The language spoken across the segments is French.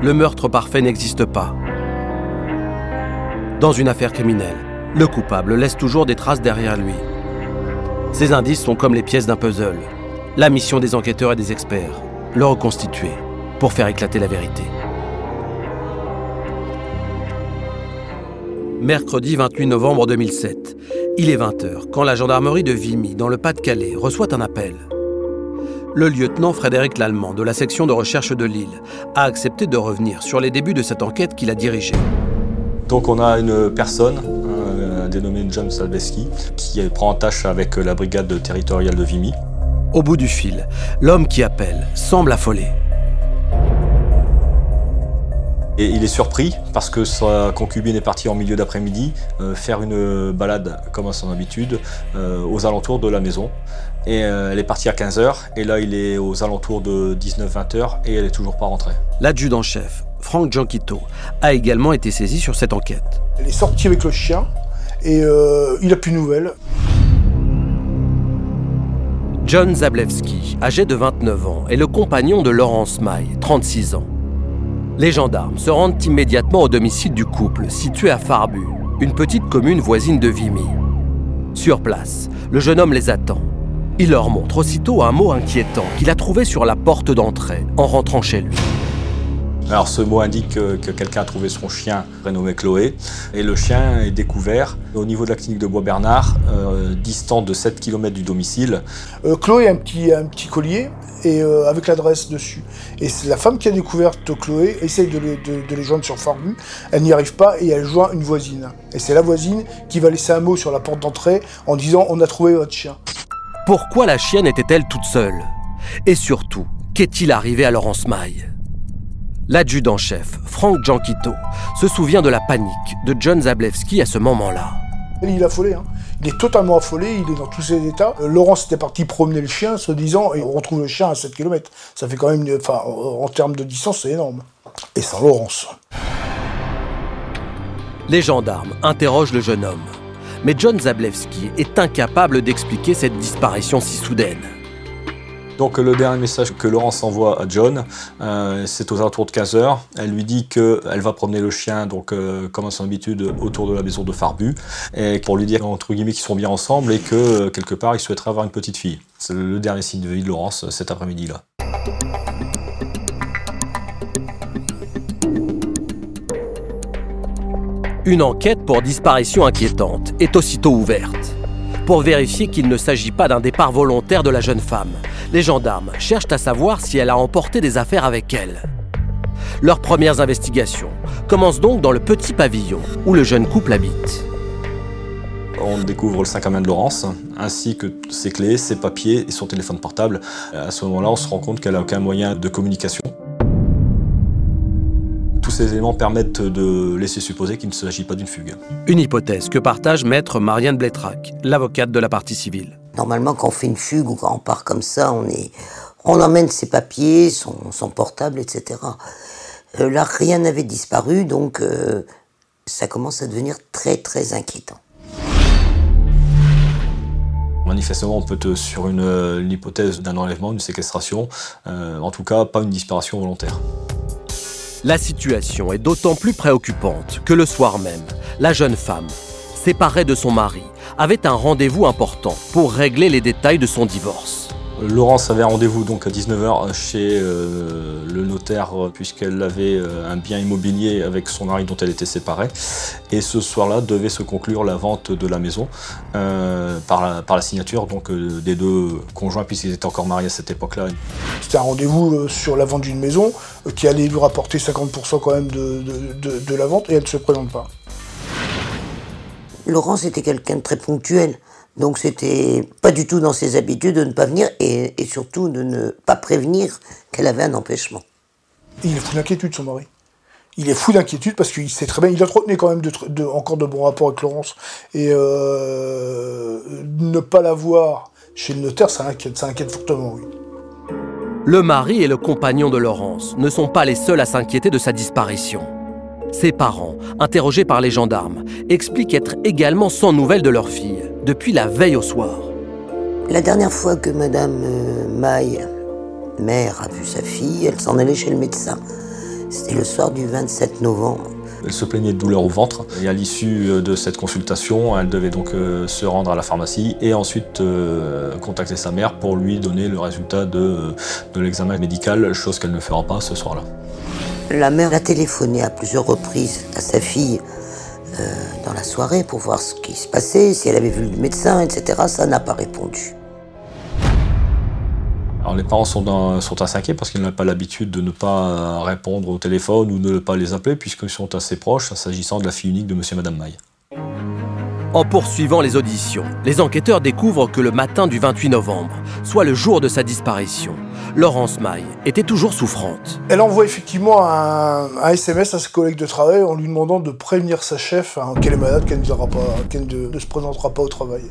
le meurtre parfait n'existe pas. Dans une affaire criminelle, le coupable laisse toujours des traces derrière lui. Ces indices sont comme les pièces d'un puzzle. La mission des enquêteurs et des experts, le reconstituer pour faire éclater la vérité. Mercredi 28 novembre 2007, il est 20h quand la gendarmerie de Vimy, dans le Pas-de-Calais, reçoit un appel. Le lieutenant Frédéric Lallemand de la section de recherche de Lille a accepté de revenir sur les débuts de cette enquête qu'il a dirigée. Donc on a une personne euh, dénommée John Salveski qui prend en tâche avec la brigade territoriale de Vimy. Au bout du fil, l'homme qui appelle semble affolé. Et il est surpris parce que sa concubine est partie en milieu d'après-midi euh, faire une balade comme à son habitude euh, aux alentours de la maison. Et euh, elle est partie à 15h et là il est aux alentours de 19-20h et elle est toujours pas rentrée. L'adjudant-chef, Franck Gianquito, a également été saisi sur cette enquête. Elle est sortie avec le chien et il a plus de nouvelles. John Zablewski, âgé de 29 ans, est le compagnon de Laurence Maille, 36 ans. Les gendarmes se rendent immédiatement au domicile du couple, situé à Farbu, une petite commune voisine de Vimy. Sur place, le jeune homme les attend. Il leur montre aussitôt un mot inquiétant qu'il a trouvé sur la porte d'entrée en rentrant chez lui. Alors ce mot indique que, quelqu'un a trouvé son chien prénommé Chloé et le chien est découvert au niveau de la clinique de Bois-Bernard, euh, distant de 7 km du domicile. Euh, Chloé a un petit, un petit collier et euh, avec l'adresse dessus. Et c'est la femme qui a découvert Chloé essaye de les, joindre sur Farbu, elle n'y arrive pas et elle joint une voisine. Et c'est la voisine qui va laisser un mot sur la porte d'entrée en disant on a trouvé votre chien. Pourquoi la chienne était-elle toute seule? Et surtout, qu'est-il arrivé à Laurence Maille? L'adjudant-chef, Franck Gianquito, se souvient de la panique de John Zablewski à ce moment-là. Il est affolé, hein. il est totalement affolé, il est dans tous ses états. Euh, Laurent était parti promener le chien, se disant, et on retrouve le chien à 7 km. Ça fait quand même, enfin, en termes de distance, c'est énorme. Et sans Laurence. Les gendarmes interrogent le jeune homme. Mais John Zablewski est incapable d'expliquer cette disparition si soudaine. Donc le dernier message que Laurence envoie à John, euh, c'est aux alentours de 15h. Elle lui dit qu'elle va promener le chien, donc euh, comme à son habitude, autour de la maison de Farbu, et pour lui dire entre guillemets qu'ils sont bien ensemble et que euh, quelque part il souhaiterait avoir une petite fille. C'est le dernier signe de vie de Laurence cet après-midi-là. Une enquête pour disparition inquiétante est aussitôt ouverte. Pour vérifier qu'il ne s'agit pas d'un départ volontaire de la jeune femme, les gendarmes cherchent à savoir si elle a emporté des affaires avec elle. Leurs premières investigations commencent donc dans le petit pavillon où le jeune couple habite. On découvre le sac à main de Laurence, ainsi que ses clés, ses papiers et son téléphone portable. À ce moment-là, on se rend compte qu'elle n'a aucun moyen de communication. Ces éléments permettent de laisser supposer qu'il ne s'agit pas d'une fugue. Une hypothèse que partage maître Marianne Blétrac, l'avocate de la partie civile. Normalement, quand on fait une fugue ou quand on part comme ça, on, est, on emmène ses papiers, son, portable, etc. Euh, là, rien n'avait disparu, donc euh, ça commence à devenir très très inquiétant. Manifestement, on peut être sur une, hypothèse d'un enlèvement, d'une séquestration, euh, en tout cas pas une disparition volontaire. La situation est d'autant plus préoccupante que le soir même, la jeune femme, séparée de son mari, avait un rendez-vous important pour régler les détails de son divorce. Laurence avait rendez-vous donc à 19h chez euh, le notaire puisqu'elle avait euh, un bien immobilier avec son mari dont elle était séparée. Et ce soir-là devait se conclure la vente de la maison euh, par, la, par, la, signature donc, des deux conjoints puisqu'ils étaient encore mariés à cette époque-là. C'était un rendez-vous sur la vente d'une maison qui allait lui rapporter 50% quand même de, de, de la vente et elle ne se présente pas. Laurence était quelqu'un de très ponctuel. Donc c'était pas du tout dans ses habitudes de ne pas venir et, surtout de ne pas prévenir qu'elle avait un empêchement. Il est fou d'inquiétude, son mari. Il est fou d'inquiétude parce qu'il sait très bien, il entretenait quand même de, encore de bons rapports avec Laurence. Et euh, ne pas la voir chez le notaire, ça inquiète, ça inquiète fortement, oui. Le mari et le compagnon de Laurence ne sont pas les seuls à s'inquiéter de sa disparition. Ses parents, interrogés par les gendarmes, expliquent être également sans nouvelles de leur fille depuis la veille au soir. La dernière fois que Madame euh, Maille, mère, a vu sa fille, elle s'en allait chez le médecin. C'était le soir du 27 novembre. Elle se plaignait de douleurs au ventre et à l'issue de cette consultation, elle devait donc euh, se rendre à la pharmacie et ensuite euh, contacter sa mère pour lui donner le résultat de, de l'examen médical, chose qu'elle ne fera pas ce soir-là. La mère a téléphoné à plusieurs reprises à sa fille euh, dans la soirée pour voir ce qui se passait, si elle avait vu le médecin, etc. Ça n'a pas répondu. Alors les parents sont, dans, sont assez inquiets parce qu'ils n'ont pas l'habitude de ne pas répondre au téléphone ou de ne pas les appeler puisqu'ils sont assez proches s'agissant de la fille unique de monsieur et madame Maille. En poursuivant les auditions, les enquêteurs découvrent que le matin du 28 novembre, soit le jour de sa disparition, Laurence Maille était toujours souffrante. Elle envoie effectivement un, SMS à ses collègues de travail en lui demandant de prévenir sa chef hein, qu'elle est malade, qu'elle ne, ne se présentera pas au travail.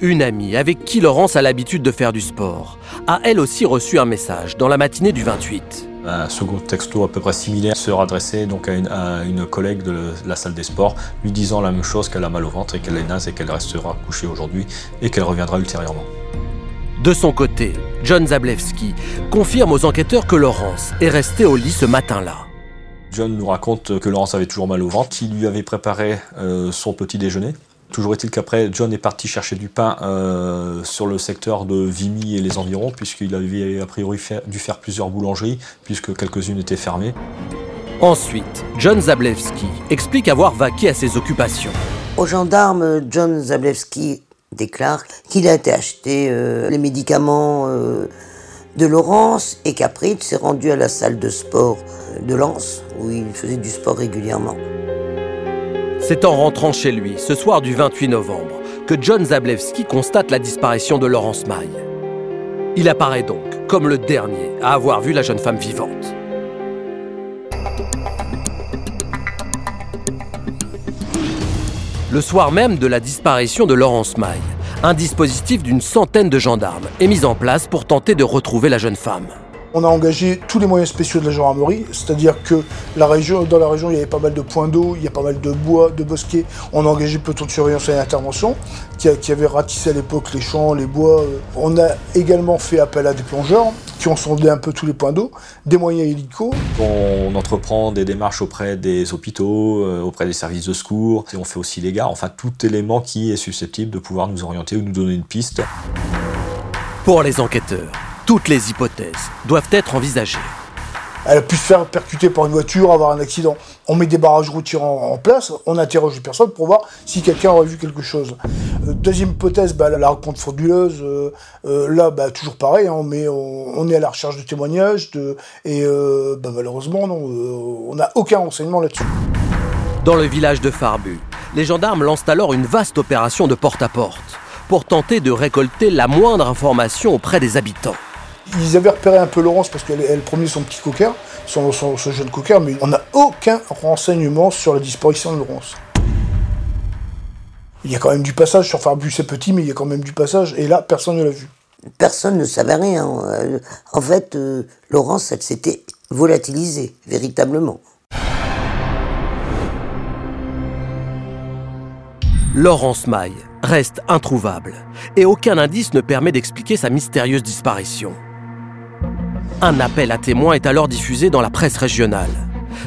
Une amie avec qui Laurence a l'habitude de faire du sport a elle aussi reçu un message dans la matinée du 28. Un second texto à peu près similaire sera adressé donc à une, collègue de la salle des sports lui disant la même chose qu'elle a mal au ventre et qu'elle est naze et qu'elle restera couchée aujourd'hui et qu'elle reviendra ultérieurement. De son côté, John Zablewski confirme aux enquêteurs que Laurence est restée au lit ce matin-là. John nous raconte que Laurence avait toujours mal au ventre, qu'il lui avait préparé euh, son petit déjeuner, Toujours est-il qu'après, John est parti chercher du pain euh, sur le secteur de Vimy et les environs, puisqu'il avait a priori dû faire plusieurs boulangeries, puisque quelques-unes étaient fermées. Ensuite, John Zablewski explique avoir vaqué à ses occupations. Au gendarme, John Zablewski déclare qu'il a été acheter euh, les médicaments euh, de Laurence et qu'après il s'est rendu à la salle de sport de Lens, où il faisait du sport régulièrement. C'est en rentrant chez lui, ce soir du 28 novembre, que John Zablewski constate la disparition de Laurence Maille. Il apparaît donc comme le dernier à avoir vu la jeune femme vivante. Le soir même de la disparition de Laurence Maille, un dispositif d'une centaine de gendarmes est mis en place pour tenter de retrouver la jeune femme. On a engagé tous les moyens spéciaux de la gendarmerie, c'est-à-dire que la région, dans la région, il y avait pas mal de points d'eau, il y a pas mal de bois, de bosquets. On a engagé le peloton de surveillance et d'intervention qui, qui, avait ratissé à l'époque les champs, les bois. On a également fait appel à des plongeurs qui ont sondé un peu tous les points d'eau, des moyens hélicos. On entreprend des démarches auprès des hôpitaux, euh, auprès des services de secours, et on fait aussi les gares, enfin tout élément qui est susceptible de pouvoir nous orienter ou nous donner une piste. Pour les enquêteurs, toutes les hypothèses doivent être envisagées. Elle a pu se faire percuter par une voiture, avoir un accident. On met des barrages routiers en, place, on interroge les personnes pour voir si quelqu'un aurait vu quelque chose. Euh, deuxième hypothèse, bah, la rencontre frauduleuse. Euh, euh, là, bah, toujours pareil, hein, on, est à la recherche de témoignages et bah, malheureusement, on n'a aucun renseignement là-dessus. Dans le village de Farbu, les gendarmes lancent alors une vaste opération de porte-à-porte pour tenter de récolter la moindre information auprès des habitants. Ils avaient repéré un peu Laurence parce qu'elle promenait son petit coquin, son, jeune coquin, mais on n'a aucun renseignement sur la disparition de Laurence. Il y a quand même du passage sur Farbu, c'est petit, mais il y a quand même du passage, et là, personne ne l'a vu. Personne ne savait rien. Euh, en fait, euh, Laurence, elle s'était volatilisée, véritablement. Laurence Maille reste introuvable, et aucun indice ne permet d'expliquer sa mystérieuse disparition. Un appel à témoins est alors diffusé dans la presse régionale.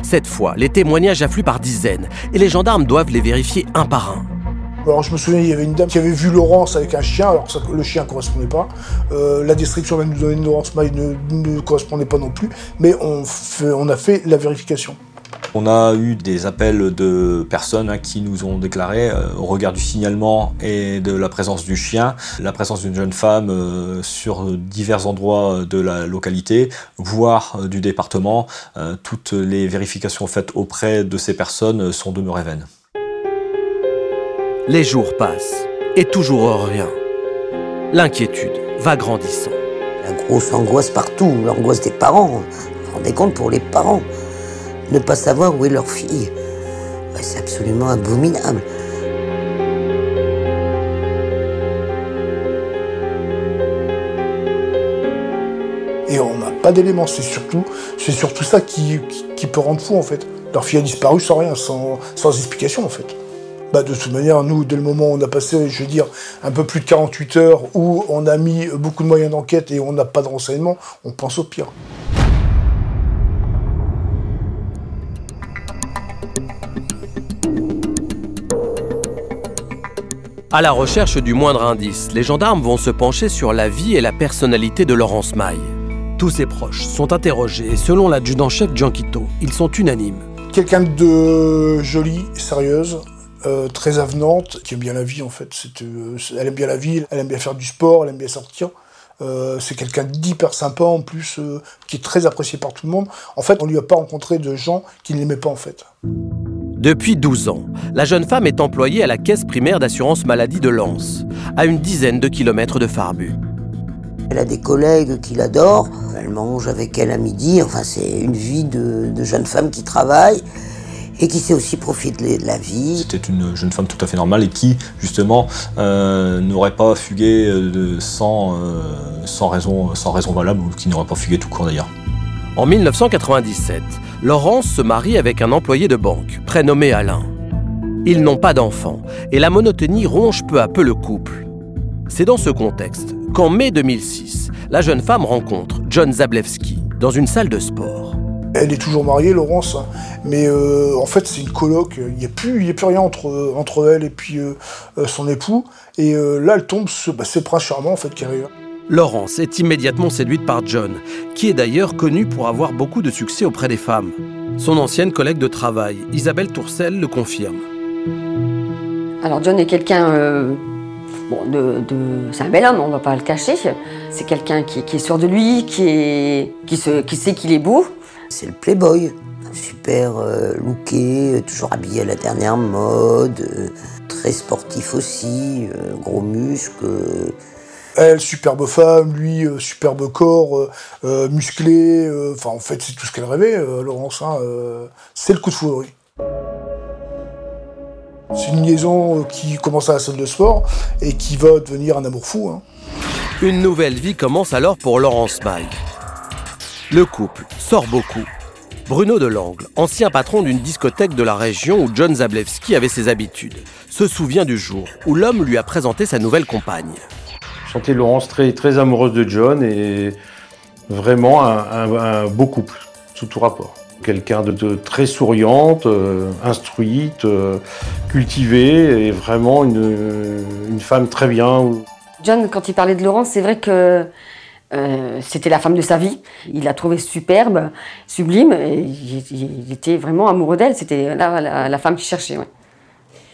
Cette fois, les témoignages affluent par dizaines et les gendarmes doivent les vérifier un par un. Alors je me souviens, il y avait une dame qui avait vu Laurence avec un chien, alors le chien ne correspondait pas. Euh, la description même de Laurence Maille ne, correspondait pas non plus, mais on a fait la vérification. On a eu des appels de personnes hein, qui nous ont déclaré, euh, au regard du signalement et de la présence du chien, la présence d'une jeune femme euh, sur divers endroits de la localité, voire euh, du département. toutes les vérifications faites auprès de ces personnes sont demeurées vaines. Les jours passent et toujours rien. L'inquiétude va grandissant. La grosse angoisse partout, l'angoisse des parents. Vous vous rendez compte pour les parents ne pas savoir où est leur fille. Bah, c'est absolument abominable. Et on n'a pas d'éléments, c'est surtout, ça qui, peut rendre fou en fait. Leur fille a disparu sans rien, sans, explication en fait. Bah, de toute manière, nous, dès le moment où on a passé, je veux dire, un peu plus de 48 heures, où on a mis beaucoup de moyens d'enquête et on n'a pas de renseignements, on pense au pire. À la recherche du moindre indice, les gendarmes vont se pencher sur la vie et la personnalité de Laurence Maille. Tous ses proches sont interrogés et selon l'adjudant-chef Gianquito, ils sont unanimes. Quelqu'un de jolie, sérieuse, euh, très avenante, qui aime bien la vie en fait. Euh, elle aime bien la vie, elle aime bien faire du sport, elle aime bien sortir. Euh, c'est quelqu'un d'hyper sympa en plus, qui est très apprécié par tout le monde. En fait, on lui a pas rencontré de gens qui ne l'aimaient pas en fait. Depuis 12 ans, la jeune femme est employée à la caisse primaire d'assurance maladie de Lens, à une dizaine de kilomètres de Farbu. Elle a des collègues qui l'adorent, elle mange avec elle à midi, enfin c'est une vie de, jeune femme qui travaille et qui sait aussi profiter de la vie. C'était une jeune femme tout à fait normale et qui, justement, euh, n'aurait pas fugué euh, sans, euh, sans, raison, sans raison valable ou qui n'aurait pas fugué tout court d'ailleurs. En 1997, Laurence se marie avec un employé de banque, prénommé Alain. Ils n'ont pas d'enfants, et la monotonie ronge peu à peu le couple. C'est dans ce contexte qu'en mai 2006, la jeune femme rencontre John Zablewski dans une salle de sport. Elle est toujours mariée, Laurence, mais euh, en fait c'est une coloc. Il n'y a, plus, rien entre, elle et euh, euh, son époux. Et là, elle tombe, bah, c'est Prince Charmant en fait qui arrive. Laurence est immédiatement séduite par John, qui est d'ailleurs connu pour avoir beaucoup de succès auprès des femmes. Son ancienne collègue de travail, Isabelle Tourcel, le confirme. Alors John est quelqu'un... Euh, bon, de, c'est un bel homme, on ne va pas le cacher. C'est quelqu'un qui, est sûr de lui, qui, est, qui, qui sait qu'il est beau. C'est le playboy, super euh, looké, toujours habillé à la dernière mode, euh, très sportif aussi, gros muscles elle, superbe femme, lui, euh, superbe corps, euh, euh, musclé. Enfin, en fait, c'est tout ce qu'elle rêvait, Laurence. Hein, c'est le coup de foudre, C'est une liaison qui commence à la salle de sport et qui va devenir un amour fou. Hein. Une nouvelle vie commence alors pour Laurence Maille. Le couple sort beaucoup. Bruno Delangle, ancien patron d'une discothèque de la région où John Zablewski avait ses habitudes, se souvient du jour où l'homme lui a présenté sa nouvelle compagne sentais Laurence très, très amoureuse de John et vraiment un, beau couple, sous tout rapport. Quelqu'un de, très souriante, euh, instruite, euh, cultivée et vraiment une, femme très bien. John, quand il parlait de Laurence, c'est vrai que euh, c'était la femme de sa vie. Il l'a trouvée superbe, sublime, il, était vraiment amoureux d'elle. C'était la, femme qu'il cherchait.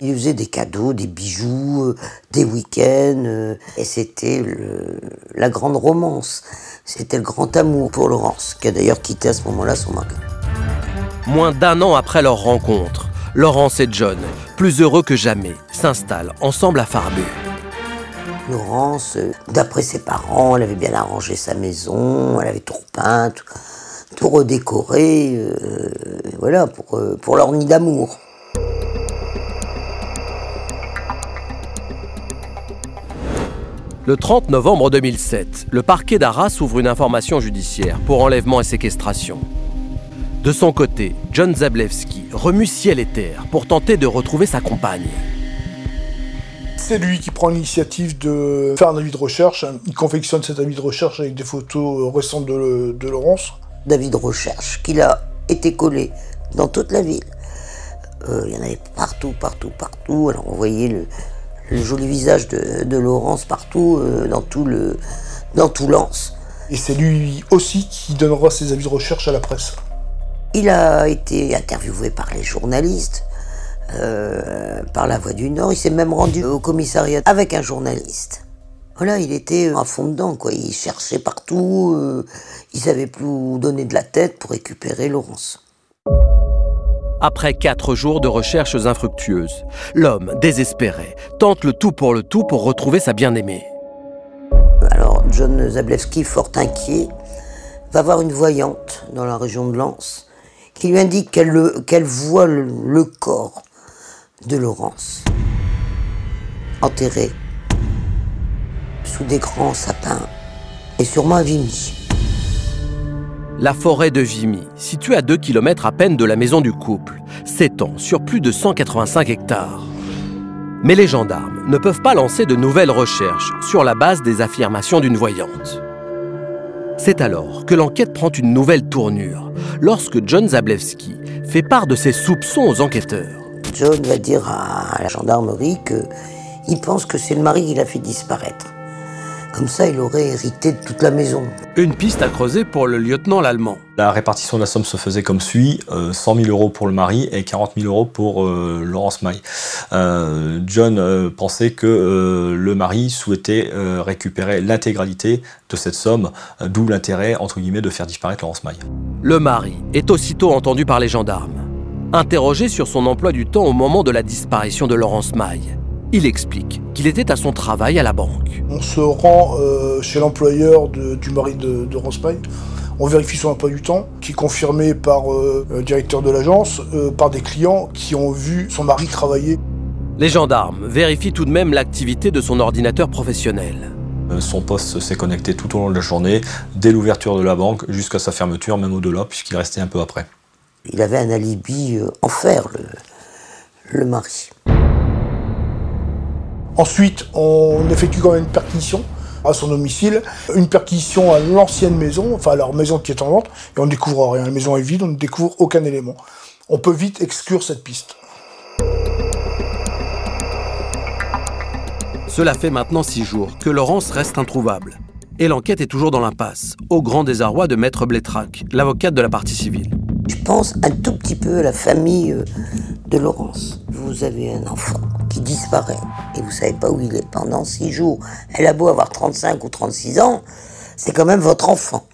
Il faisait des cadeaux, des bijoux, euh, des week-ends, euh, et c'était la grande romance. C'était le grand amour pour Laurence, qui a d'ailleurs quitté à ce moment-là son mari. Moins d'un an après leur rencontre, Laurence et John, plus heureux que jamais, s'installent ensemble à Farbu. Laurence, euh, d'après ses parents, elle avait bien arrangé sa maison, elle avait tout repeint, tout, redécoré, voilà, pour, pour leur nid d'amour. Le 30 novembre 2007, le parquet d'Arras ouvre une information judiciaire pour enlèvement et séquestration. De son côté, John Zablewski remue ciel et terre pour tenter de retrouver sa compagne. C'est lui qui prend l'initiative de faire un avis de recherche. Il confectionne cet avis de recherche avec des photos récentes de, Laurence. D'avis de recherche qu'il a été collé dans toute la ville. Euh, il y en avait partout, partout, partout. Alors on voyait le, le joli visage de, Laurence partout, euh, dans tout le dans tout Lens. Et c'est lui aussi qui donnera ses avis de recherche à la presse. Il a été interviewé par les journalistes, euh, par La Voix du Nord. Il s'est même rendu au commissariat avec un journaliste. Voilà, il était à fond dedans, quoi. Il cherchait partout. Euh, il savait plus où donner de la tête pour récupérer Laurence. Après quatre jours de recherches infructueuses, l'homme, désespéré, tente le tout pour le tout pour retrouver sa bien-aimée. Alors, John Zablewski, fort inquiet, va voir une voyante dans la région de Lens qui lui indique qu'elle voit le, corps de Laurence enterré sous des grands sapins et sûrement à la forêt de Vimy, située à 2 km à peine de la maison du couple, s'étend sur plus de 185 hectares. Mais les gendarmes ne peuvent pas lancer de nouvelles recherches sur la base des affirmations d'une voyante. C'est alors que l'enquête prend une nouvelle tournure, lorsque John Zablewski fait part de ses soupçons aux enquêteurs. John va dire à la gendarmerie qu'il il pense que c'est le mari qui l'a fait disparaître. Comme ça, il aurait hérité de toute la maison. Une piste à creuser pour le lieutenant l'allemand. La répartition de la somme se faisait comme suit 100 000 euros pour le mari et 40 000 euros pour euh, Laurence Maille. Euh, John euh, pensait que le mari souhaitait récupérer l'intégralité de cette somme, d'où l'intérêt, entre guillemets, de faire disparaître Laurence Maille. Le mari est aussitôt entendu par les gendarmes. Interrogé sur son emploi du temps au moment de la disparition de Laurence Maille, il explique qu'il était à son travail à la banque. On se rend euh, chez l'employeur du mari de, de. On vérifie son emploi du temps, qui est confirmé par euh, le directeur de l'agence, euh, par des clients qui ont vu son mari travailler. Les gendarmes vérifient tout de même l'activité de son ordinateur professionnel. Son poste s'est connecté tout au long de la journée, dès l'ouverture de la banque jusqu'à sa fermeture, même au-delà, puisqu'il restait un peu après. Il avait un alibi en fer, le, le mari. Ensuite, on effectue quand même une perquisition à son domicile, une perquisition à l'ancienne maison, enfin à leur maison qui est en vente, et on ne découvre rien. La maison est vide, on ne découvre aucun élément. On peut vite exclure cette piste. Cela fait maintenant six jours que Laurence reste introuvable. Et l'enquête est toujours dans l'impasse, au grand désarroi de Maître Blétrac, l'avocate de la partie civile. Je pense un tout petit peu à la famille euh, de Laurence. Vous avez un enfant qui disparaît et vous savez pas où il est pendant six jours. Elle a beau avoir 35 ou 36 ans, c'est quand même votre enfant.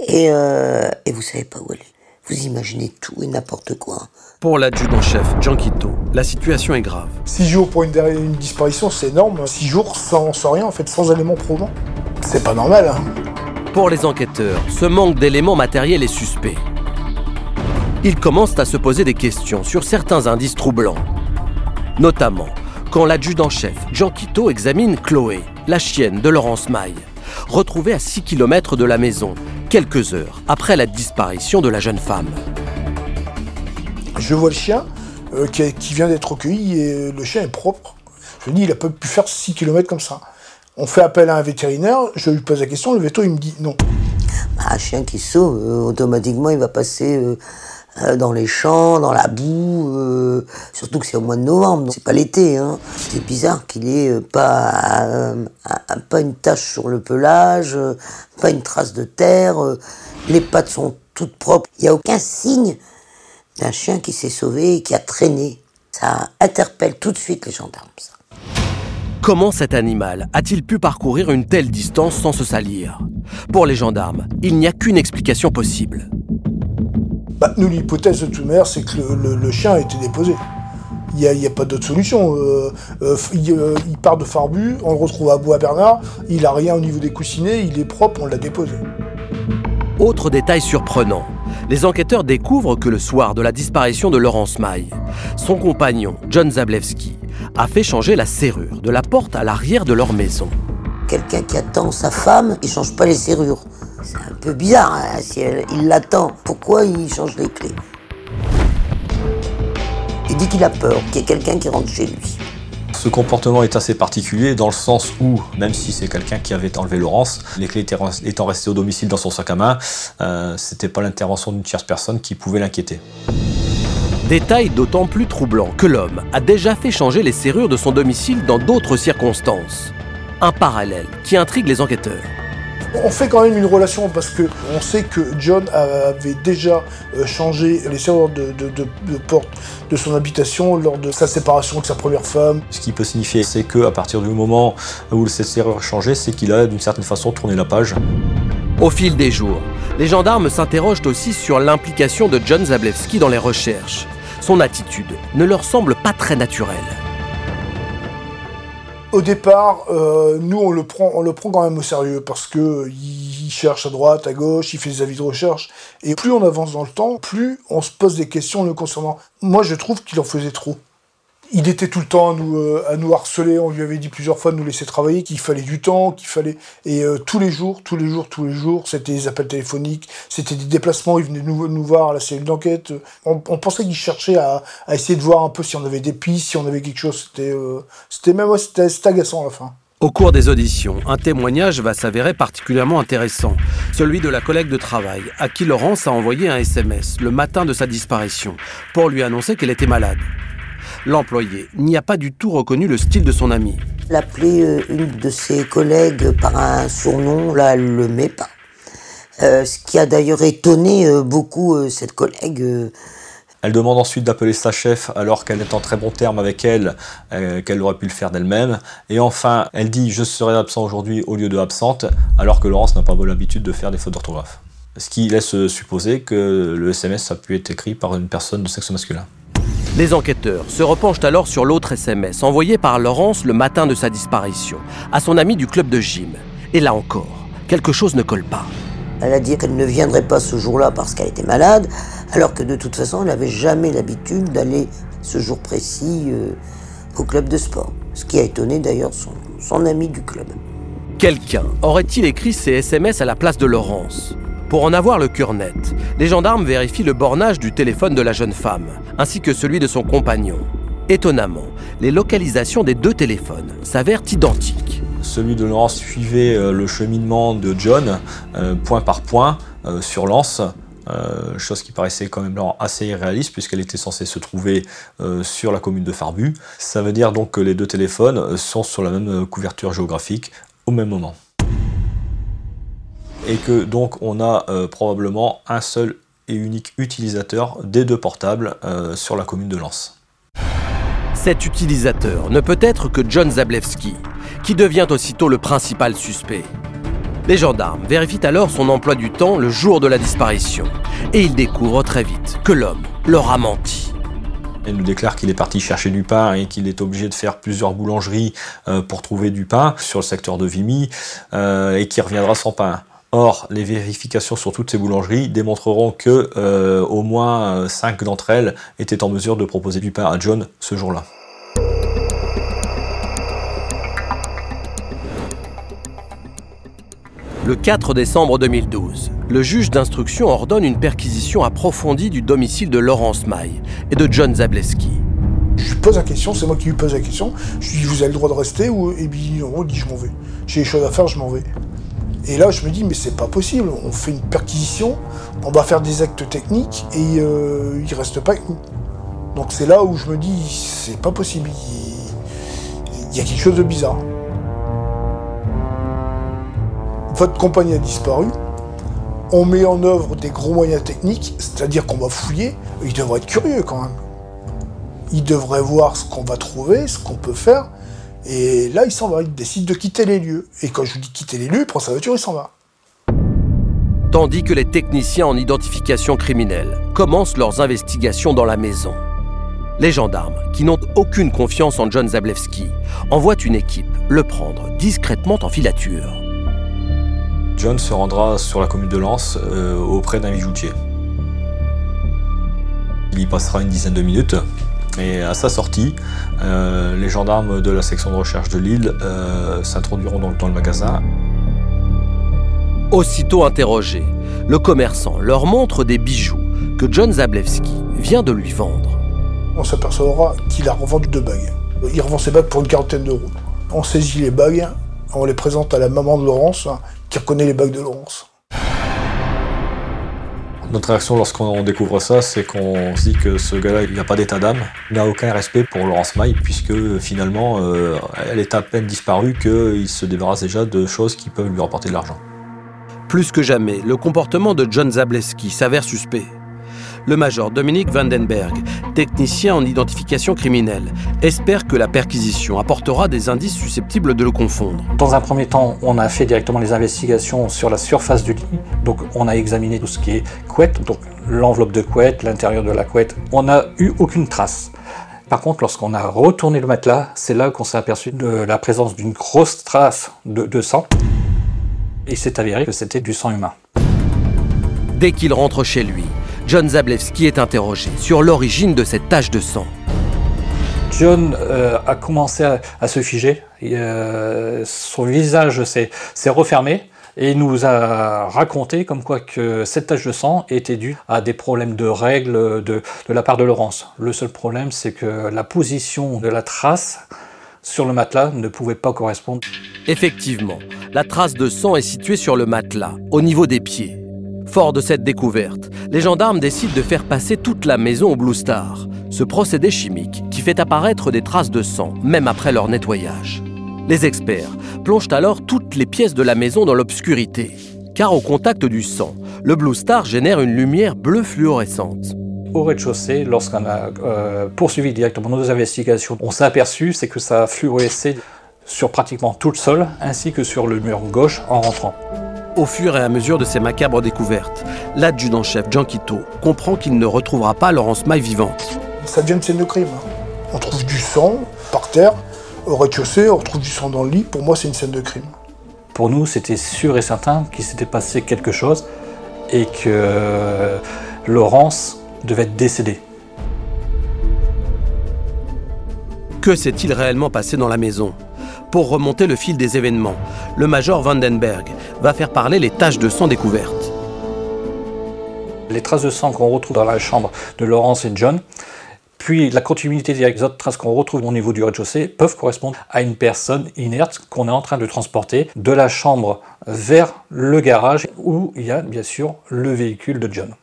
Et, euh, et vous savez pas où elle est. Vous imaginez tout et n'importe quoi. Pour l'adjudant-chef Gianquito, la situation est grave. Six jours pour une, une disparition, c'est énorme. Six jours sans, sans, rien, en fait, sans éléments probants. C'est pas normal. Hein. Pour les enquêteurs, ce manque d'éléments matériels est suspect. Ils commencent à se poser des questions sur certains indices troublants. Notamment quand l'adjudant-chef Gianquito examine Chloé, la chienne de Laurence Maille, retrouvée à 6 km de la maison, quelques heures après la disparition de la jeune femme. Je vois le chien euh, qui, vient d'être recueilli et le chien est propre. Je me dis, il a pas pu faire 6 km comme ça. On fait appel à un vétérinaire, je lui pose la question, le veto il me dit non. Bah, un chien qui sauve, euh, automatiquement il va passer euh, dans les champs, dans la boue, euh, surtout que c'est au mois de novembre, c'est pas l'été. Hein. C'est bizarre qu'il ait euh, pas, pas une tache sur le pelage, pas une trace de terre, les pattes sont toutes propres. Il n'y a aucun signe d'un chien qui s'est sauvé et qui a traîné. Ça interpelle tout de suite les gendarmes. Comment cet animal a-t-il pu parcourir une telle distance sans se salir? Pour les gendarmes, il n'y a qu'une explication possible. Bah, nous, l'hypothèse de manière, c'est que le, chien a été déposé. Il n'y a, pas d'autre solution. Euh, euh, euh, il, part de Farbu, on le retrouve à Bois-Bernard, il a rien au niveau des coussinets, il est propre, on l'a déposé. Autre détail surprenant, les enquêteurs découvrent que le soir de la disparition de Laurence Maille, son compagnon, John Zablewski, a fait changer la serrure de la porte à l'arrière de leur maison. Quelqu'un qui attend sa femme, il change pas les serrures. C'est un peu bizarre, hein, si il l'attend. Pourquoi il change les clés? Il dit qu'il a peur, qu'il y ait quelqu'un qui rentre chez lui. Ce comportement est assez particulier dans le sens où, même si c'est quelqu'un qui avait enlevé Laurence, les clés étant restées au domicile dans son sac à main, euh, c'était pas l'intervention d'une tierce personne qui pouvait l'inquiéter. Détail d'autant plus troublant que l'homme a déjà fait changer les serrures de son domicile dans d'autres circonstances. Un parallèle qui intrigue les enquêteurs. On fait quand même une relation parce que on sait que John avait déjà euh, changé les serrures de, porte de son habitation lors de sa séparation avec sa première femme. Ce qui peut signifier, c'est qu'à partir du moment où cette serrure a changé, c'est qu'il a d'une certaine façon tourné la page. Au fil des jours, les gendarmes s'interrogent aussi sur l'implication de John Zablewski dans les recherches. Son attitude ne leur semble pas très naturelle. Au départ, euh, nous on le prend, on le prend quand même au sérieux parce que il cherche à droite, à gauche, il fait des avis de recherche. Et plus on avance dans le temps, plus on se pose des questions le concernant. Moi, je trouve qu'il en faisait trop il était tout le temps à nous, euh, à nous harceler. On lui avait dit plusieurs fois de nous laisser travailler, qu'il fallait du temps, qu'il fallait. Et euh, tous les jours, tous les jours, tous les jours, c'était des appels téléphoniques, c'était des déplacements. Il venait nous, nous voir à la cellule d'enquête. On, pensait qu'il cherchait à, essayer de voir un peu si on avait des pistes, si on avait quelque chose. C'était, euh, c'était même c'était, agaçant à la fin. Au cours des auditions, un témoignage va s'avérer particulièrement intéressant, celui de la collègue de travail, à qui Laurence a envoyé un SMS le matin de sa disparition, pour lui annoncer qu'elle était malade. L'employé n'y a pas du tout reconnu le style de son ami. L'appeler euh, une de ses collègues par un surnom, là, elle le met pas. Euh, ce qui a d'ailleurs étonné euh, beaucoup euh, cette collègue. euh, Elle demande ensuite d'appeler sa chef alors qu'elle est en très bon terme avec elle, euh, qu'elle aurait pu le faire d'elle-même. Et enfin, elle dit je serai absent aujourd'hui au lieu de absente, alors que Laurence n'a pas l'habitude de faire des fautes d'orthographe. Ce qui laisse supposer que le SMS a pu être écrit par une personne de sexe masculin. Les enquêteurs se repenchent alors sur l'autre SMS envoyé par Laurence le matin de sa disparition à son ami du club de gym. Et là encore, quelque chose ne colle pas. Elle a dit qu'elle ne viendrait pas ce jour-là parce qu'elle était malade, alors que de toute façon, elle n'avait jamais l'habitude d'aller ce jour précis euh, au club de sport. Ce qui a étonné d'ailleurs son, son ami du club. Quelqu'un aurait-il écrit ces SMS à la place de Laurence? Pour en avoir le cœur net, les gendarmes vérifient le bornage du téléphone de la jeune femme, ainsi que celui de son compagnon. Étonnamment, les localisations des deux téléphones s'avèrent identiques. Celui de Laurence suivait euh, le cheminement de John, euh, point par point, euh, sur. Euh, chose qui paraissait quand même assez irréaliste puisqu'elle était censée se trouver sur la commune de Farbu. Ça veut dire donc que les deux téléphones sont sur la même couverture géographique au même moment. Et que donc on a euh, probablement un seul et unique utilisateur des deux portables euh, sur la commune de Lens. Cet utilisateur ne peut être que John Zablewski, qui devient aussitôt le principal suspect. Les gendarmes vérifient alors son emploi du temps le jour de la disparition, et ils découvrent très vite que l'homme leur a menti. Elle nous déclare qu'il est parti chercher du pain et qu'il est obligé de faire plusieurs boulangeries euh, pour trouver du pain sur le secteur de Vimy et qu'il reviendra sans pain. Or, les vérifications sur toutes ces boulangeries démontreront que euh, au moins 5 d'entre elles étaient en mesure de proposer du pain à John ce jour-là. Le 4 décembre 2012, le juge d'instruction ordonne une perquisition approfondie du domicile de Laurence Maille et de John Zableski. Je lui pose la question, c'est moi qui lui pose la question. Je lui dis, vous avez le droit de rester ou Et puis, on dit, je m'en vais. J'ai des choses à faire, je m'en vais. Et là, je me dis, mais c'est pas possible. On fait une perquisition, on va faire des actes techniques et euh, il reste pas avec nous. Donc c'est là où je me dis, c'est pas possible. Il... y a quelque chose de bizarre. Votre compagnie a disparu. On met en œuvre des gros moyens techniques, c'est-à-dire qu'on va fouiller. Il devrait être curieux quand même. Il devrait voir ce qu'on va trouver, ce qu'on peut faire. Et là, il s'en va, il décide de quitter les lieux. Et quand je lui dis quitter les lieux, il prend sa voiture, il s'en va. Tandis que les techniciens en identification criminelle commencent leurs investigations dans la maison. Les gendarmes, qui n'ont aucune confiance en John Zablewski, envoient une équipe le prendre discrètement en filature. John se rendra sur la commune de Lens euh, auprès d'un bijoutier. Il y passera une dizaine de minutes et à sa sortie, euh, les gendarmes de la section de recherche de Lille euh, s'introduiront dans, dans le magasin. Aussitôt interrogé, le commerçant leur montre des bijoux que John Zablewski vient de lui vendre. On s'apercevra qu'il a revendu deux bagues. Il revend ses bagues pour une quarantaine d'euros. On saisit les bagues, on les présente à la maman de Laurence, qui reconnaît les bagues de Laurence. Notre réaction lorsqu'on découvre ça, c'est qu'on se dit que ce gars-là, il n'a pas d'état d'âme, n'a aucun respect pour Laurence Maille, puisque finalement, euh, elle est à peine disparue qu'il se débarrasse déjà de choses qui peuvent lui rapporter de l'argent. Plus que jamais, le comportement de John Zableski s'avère suspect. Le major Dominique Vandenberg, technicien en identification criminelle, espère que la perquisition apportera des indices susceptibles de le confondre. Dans un premier temps, on a fait directement les investigations sur la surface du lit. Donc, on a examiné tout ce qui est couette, donc l'enveloppe de couette, l'intérieur de la couette. On n'a eu aucune trace. Par contre, lorsqu'on a retourné le matelas, c'est là qu'on s'est aperçu de la présence d'une grosse trace de, de sang. Et c'est avéré que c'était du sang humain. Dès qu'il rentre chez lui, John Zablewski est interrogé sur l'origine de cette tache de sang. John euh, a commencé à, à se figer. Et, euh, son visage s'est s'est refermé et il nous a raconté comme quoi que cette tache de sang était due à des problèmes de règles de, de la part de Laurence. Le seul problème, c'est que la position de la trace sur le matelas ne pouvait pas correspondre. Effectivement, la trace de sang est située sur le matelas, au niveau des pieds. Fort de cette découverte, les gendarmes décident de faire passer toute la maison au Blue Star, ce procédé chimique qui fait apparaître des traces de sang, même après leur nettoyage. Les experts plongent alors toutes les pièces de la maison dans l'obscurité, car au contact du sang, le Blue Star génère une lumière bleue fluorescente. Au rez-de-chaussée, lorsqu'on a euh, poursuivi directement nos investigations, on s'est aperçu que ça fluorescait sur pratiquement tout le sol, ainsi que sur le mur gauche en rentrant. Au fur et à mesure de ces macabres découvertes, l'adjudant-chef Quito comprend qu'il ne retrouvera pas Laurence Maille vivante. Ça devient une scène de crime. On trouve du sang par terre, au rez-de-chaussée, on retrouve du sang dans le lit. Pour moi, c'est une scène de crime. Pour nous, c'était sûr et certain qu'il s'était passé quelque chose et que Laurence devait être décédée. Que s'est-il réellement passé dans la maison? Pour remonter le fil des événements, le major Vandenberg va faire parler les taches de sang découvertes. Les traces de sang qu'on retrouve dans la chambre de Laurence et John, puis la continuité des autres traces qu'on retrouve au niveau du rez-de-chaussée peuvent correspondre à une personne inerte qu'on est en train de transporter de la chambre vers le garage où il y a bien sûr le véhicule de John.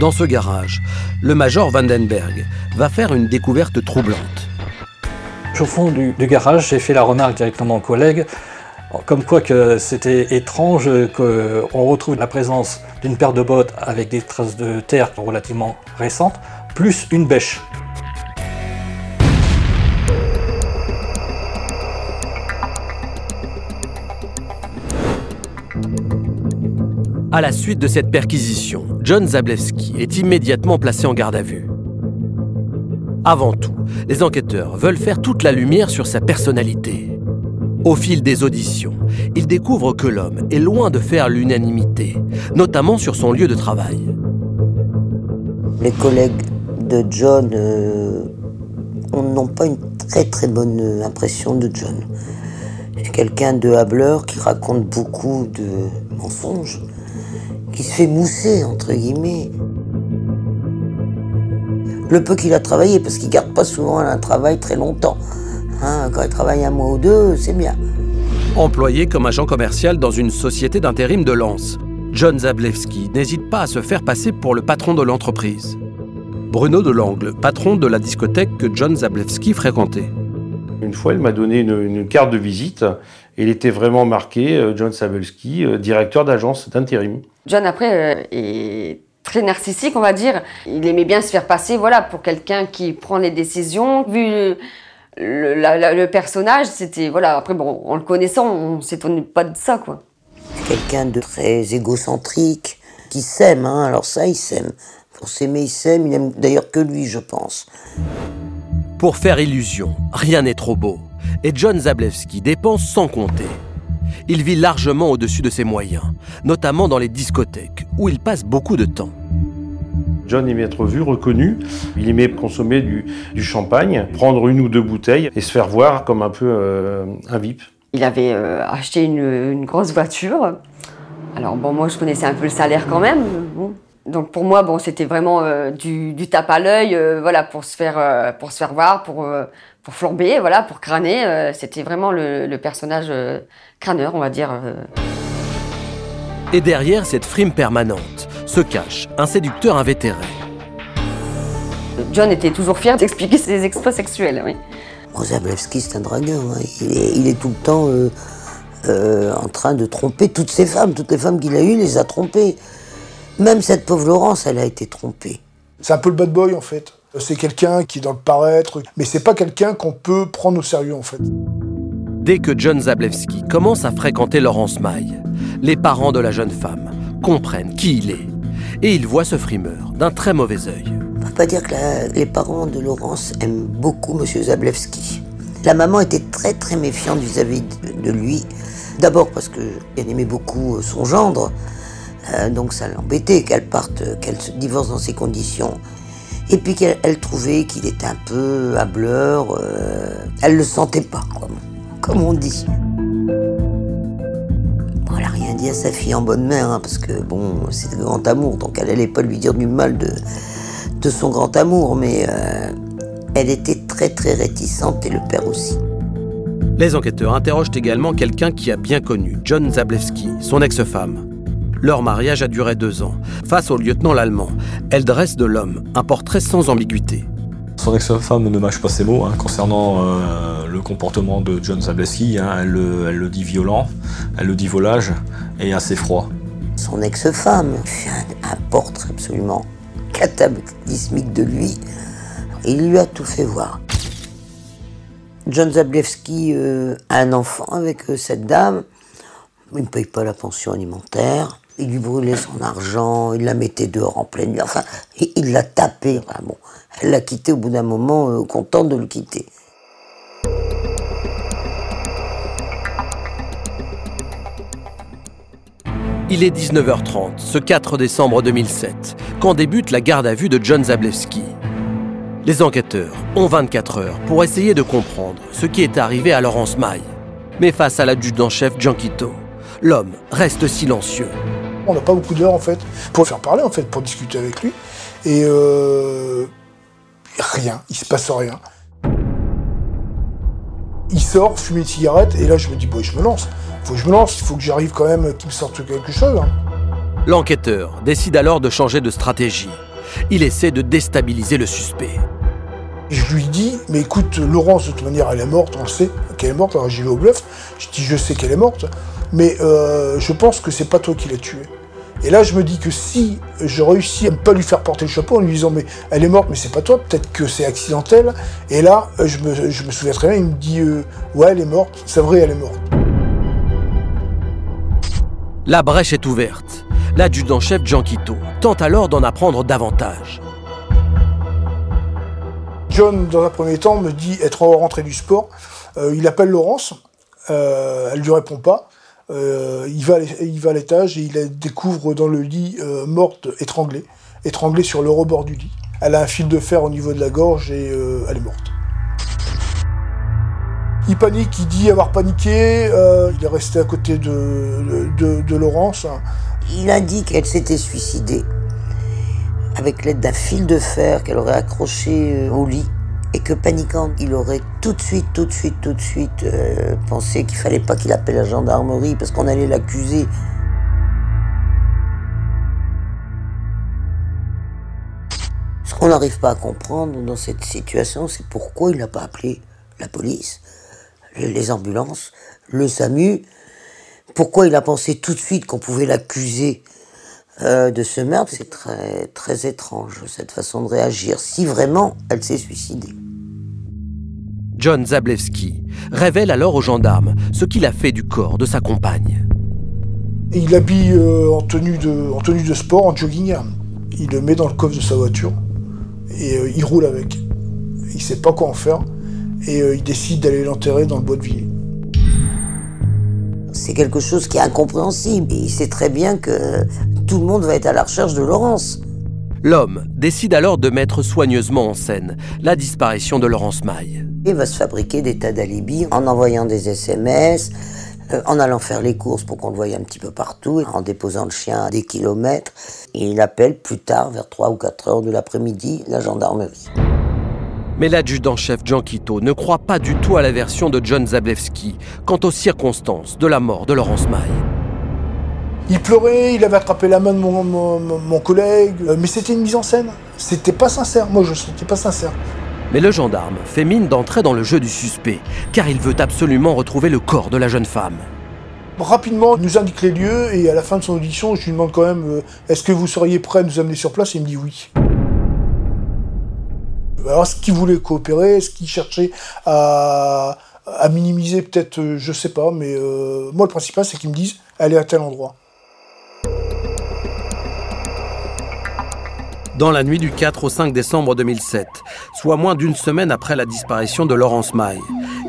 Dans ce garage, le major Vandenberg va faire une découverte troublante. Au fond du, garage, j'ai fait la remarque directement aux collègues, comme quoi que c'était étrange qu'on retrouve la présence d'une paire de bottes avec des traces de terre relativement récentes, plus une bêche. À la suite de cette perquisition, John Zablewski est immédiatement placé en garde à vue. Avant tout, les enquêteurs veulent faire toute la lumière sur sa personnalité. Au fil des auditions, ils découvrent que l'homme est loin de faire l'unanimité, notamment sur son lieu de travail. Les collègues de John euh, n'ont pas une très très bonne impression de John. C'est quelqu'un de hableur qui raconte beaucoup de mensonges, qui se fait mousser, entre guillemets. Le peu qu'il a travaillé, parce qu'il garde pas souvent un travail très longtemps. Hein, quand il travaille un mois ou deux, c'est bien. Employé comme agent commercial dans une société d'intérim de Lens, John Zablewski n'hésite pas à se faire passer pour le patron de l'entreprise. Bruno Delangle, patron de la discothèque que John Zablewski fréquentait. Une fois, il m'a donné une, une carte de visite et il était vraiment marqué euh, John Zablewski, euh, directeur d'agence d'intérim. John, après, euh, est très narcissique, on va dire. Il aimait bien se faire passer voilà, pour quelqu'un qui prend les décisions. Vu le, le- la- la- le personnage, c'était. Voilà, après, bon, en le connaissant, on s'étonne pas de ça, quoi. Quelqu'un de très égocentrique, qui s'aime, hein. alors ça, il s'aime. Pour s'aimer, il s'aime, il aime d'ailleurs que lui, je pense. Pour faire illusion, rien n'est trop beau. Et John Zablewski dépense sans compter. Il vit largement au-dessus de ses moyens, notamment dans les discothèques, où il passe beaucoup de temps. John aimait être vu, reconnu. Il aimait consommer du, du champagne, prendre une ou deux bouteilles et se faire voir comme un peu euh, un VIP. Il avait euh, acheté une, une grosse voiture. Alors bon, moi je connaissais un peu le salaire quand même. bon. Donc pour moi, bon, c'était vraiment euh, du, du tape à l'œil, euh, voilà, pour se faire, euh, pour se faire voir, pour, euh, pour flamber, voilà, pour crâner. euh, c'était vraiment le, le personnage euh, crâneur, on va dire. euh. Et derrière cette frime permanente se cache un séducteur invétéré. John était toujours fier d'expliquer ses exploits sexuels. Oui. C'est un dragueur. hein. Il, est, il est tout le temps euh, euh, en train de tromper toutes ces femmes. Toutes les femmes qu'il a eues, il les a trompées. Même cette pauvre Laurence, elle a été trompée. C'est un peu le bad boy en fait. C'est quelqu'un qui est dans le paraître, mais c'est pas quelqu'un qu'on peut prendre au sérieux en fait. Dès que John Zablewski commence à fréquenter Laurence Maille, les parents de la jeune femme comprennent qui il est. Et ils voient ce frimeur d'un très mauvais œil. On peut pas dire que la- les parents de Laurence aiment beaucoup M. Zablewski. La maman était très très méfiante vis-à-vis de, de lui. D'abord parce qu'elle aimait beaucoup euh, son gendre, euh, donc ça l'embêtait qu'elle parte, euh, qu'elle se divorce dans ces conditions. Et puis qu'elle elle trouvait qu'il était un peu hableur, euh, elle le sentait pas, comme, on dit. Bon, elle a rien dit à sa fille en bonne mère, hein, parce que bon, c'est le grand amour, donc elle allait pas lui dire du mal de, de son grand amour, mais euh, elle était très très réticente et le père aussi. Les enquêteurs interrogent également quelqu'un qui a bien connu John Zablewski, son ex-femme. Leur mariage a duré deux ans. Face au lieutenant l'allemand, elle dresse de l'homme un portrait sans ambiguïté. Son ex-femme ne mâche pas ses mots hein, concernant euh, le comportement de John Zableski. Hein. elle, le dit violent, elle le dit volage et assez froid. Son ex-femme fait un, portrait absolument cataclysmique de lui. Il lui a tout fait voir. John Zablewski euh, a un enfant avec euh, cette dame. Il ne paye pas la pension alimentaire. Il lui brûlait son argent, il la mettait dehors en pleine nuit. Enfin, il l'a tapé. bon, elle l'a quitté au bout d'un moment, euh, contente de le quitter. Il est 19h30, ce 4 décembre 2007, quand débute la garde à vue de John Zablewski. Les enquêteurs ont 24 heures pour essayer de comprendre ce qui est arrivé à Laurence Maille. Mais face à l'adjudant-chef Gianquito, l'homme reste silencieux. On n'a pas beaucoup d'heures en fait pour faire parler en fait, pour discuter avec lui. Et euh, rien, il se passe rien. Il sort, fume une cigarette, et là je me dis, bon, je me lance. Faut que je me lance, il faut que j'arrive quand même qu'il me sorte quelque chose. Hein. L'enquêteur décide alors de changer de stratégie. Il essaie de déstabiliser le suspect. Je lui dis, mais écoute, Laurence, de toute manière, elle est morte, on le sait qu'elle est morte, alors j'y vais au bluff. Je dis, je sais qu'elle est morte, mais euh, je pense que c'est pas toi qui l'as tuée. Et là, je me dis que si je réussis à ne pas lui faire porter le chapeau en lui disant mais elle est morte, mais c'est pas toi, peut-être que c'est accidentel. Et là, je me, je me, souviens très bien, il me dit euh, ouais, elle est morte, c'est vrai, elle est morte. La brèche est ouverte. L'adjudant-chef Gianquito tente alors d'en apprendre davantage. John, dans un premier temps, me dit être en rentrée du sport. Euh, il appelle Laurence, euh, elle lui répond pas. Euh, il va, à l'étage et il la découvre dans le lit euh, morte, étranglée, étranglée sur le rebord du lit. Elle a un fil de fer au niveau de la gorge et euh, elle est morte. Il panique, il dit avoir paniqué, il est resté à côté de, de, de Laurence. Il a dit qu'elle s'était suicidée avec l'aide d'un fil de fer qu'elle aurait accroché au lit et que paniquant, il aurait tout de suite, tout de suite, tout de suite euh, pensé qu'il fallait pas qu'il appelle la gendarmerie parce qu'on allait l'accuser. Ce qu'on n'arrive pas à comprendre dans cette situation, c'est pourquoi il n'a pas appelé la police, les ambulances, le SAMU, pourquoi il a pensé tout de suite qu'on pouvait l'accuser euh, de ce meurtre, c'est très, très étrange, cette façon de réagir, si vraiment elle s'est suicidée. John Zablewski révèle alors aux gendarmes ce qu'il a fait du corps de sa compagne. Il l'habille euh, en, tenue de, en tenue de sport, en jogging. Il le met dans le coffre de sa voiture et euh, il roule avec. Il sait pas quoi en faire et il décide d'aller l'enterrer dans le bois de Villiers c'est quelque chose qui est incompréhensible. il sait très bien que tout le monde va être à la recherche de Laurence. L'homme décide alors de mettre soigneusement en scène la disparition de Laurence Maille. Il va se fabriquer des tas d'alibis en envoyant des SMS, euh, en allant faire les courses pour qu'on le voie un petit peu partout, en déposant le chien à des kilomètres. Et il appelle plus tard, vers 3 ou 4 heures de l'après-midi, la gendarmerie. Mais l'adjudant-chef Quito ne croit pas du tout à la version de John Zablewski quant aux circonstances de la mort de Laurence Maille. Il pleurait, il avait attrapé la main de mon, collègue, euh, mais c'était une mise en scène. C'était pas sincère, moi je ne sentais pas sincère. Mais le gendarme fait mine d'entrer dans le jeu du suspect, car il veut absolument retrouver le corps de la jeune femme. Rapidement, il nous indique les lieux, et à la fin de son audition, je lui demande quand même euh, est-ce que vous seriez prêt à nous amener sur place? Il me dit oui. Alors, est-ce qu'il voulait coopérer? Est-ce qu'il cherchait à, minimiser peut-être, euh, je sais pas, mais euh, moi le principal c'est qu'ils me disent allez à tel endroit. Dans la nuit du 4 au 5 décembre 2007, soit moins d'une semaine après la disparition de Laurence Maille,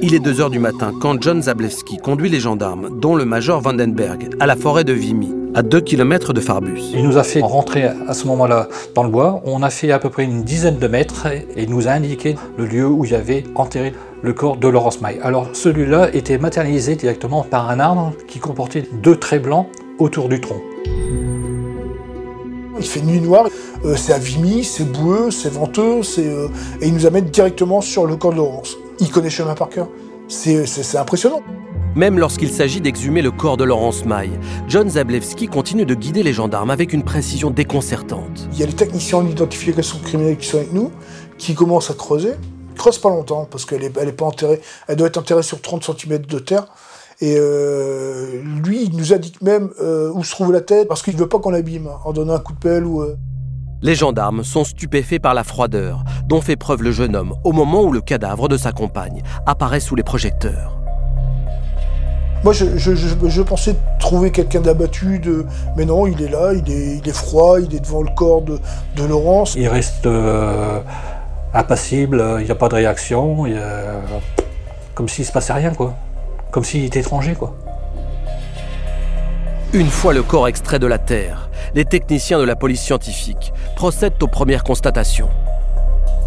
il est 2 heures du matin quand John Zablewski conduit les gendarmes, dont le major Vandenberg, à la forêt de Vimy à 2 km de Farbus. Il nous a fait rentrer à ce moment-là dans le bois. On a fait à peu près une dizaine de mètres et il nous a indiqué le lieu où il y avait enterré le corps de Laurence Maille. Alors celui-là était matérialisé directement par un arbre qui comportait deux traits blancs autour du tronc. Il fait nuit noire, euh, c'est à Vimy, c'est boueux, c'est venteux, euh, et il nous amène directement sur le corps de Laurence. Il connaît chemin par cœur. C'est impressionnant. Même lorsqu'il s'agit d'exhumer le corps de Laurence Maille, John Zablewski continue de guider les gendarmes avec une précision déconcertante. Il y a les techniciens en identification criminelle qui sont avec nous, qui commencent à creuser. Ils creusent pas longtemps parce qu'elle est, elle est pas enterrée. Elle doit être enterrée sur 30 cm de terre. Et euh, lui, il nous indique même euh, où se trouve la tête parce qu'il veut pas qu'on l'abîme en donnant un coup de pelle ou. Euh... Les gendarmes sont stupéfaits par la froideur dont fait preuve le jeune homme au moment où le cadavre de sa compagne apparaît sous les projecteurs. Moi, je, je, je, je pensais trouver quelqu'un d'abattu, de... mais non, il est là, il est, il est froid, il est devant le corps de, de Laurence. Il reste euh, impassible, il n'y a pas de réaction, il a... comme s'il se passait rien, quoi. Comme s'il était étranger, quoi. Une fois le corps extrait de la terre, les techniciens de la police scientifique procèdent aux premières constatations.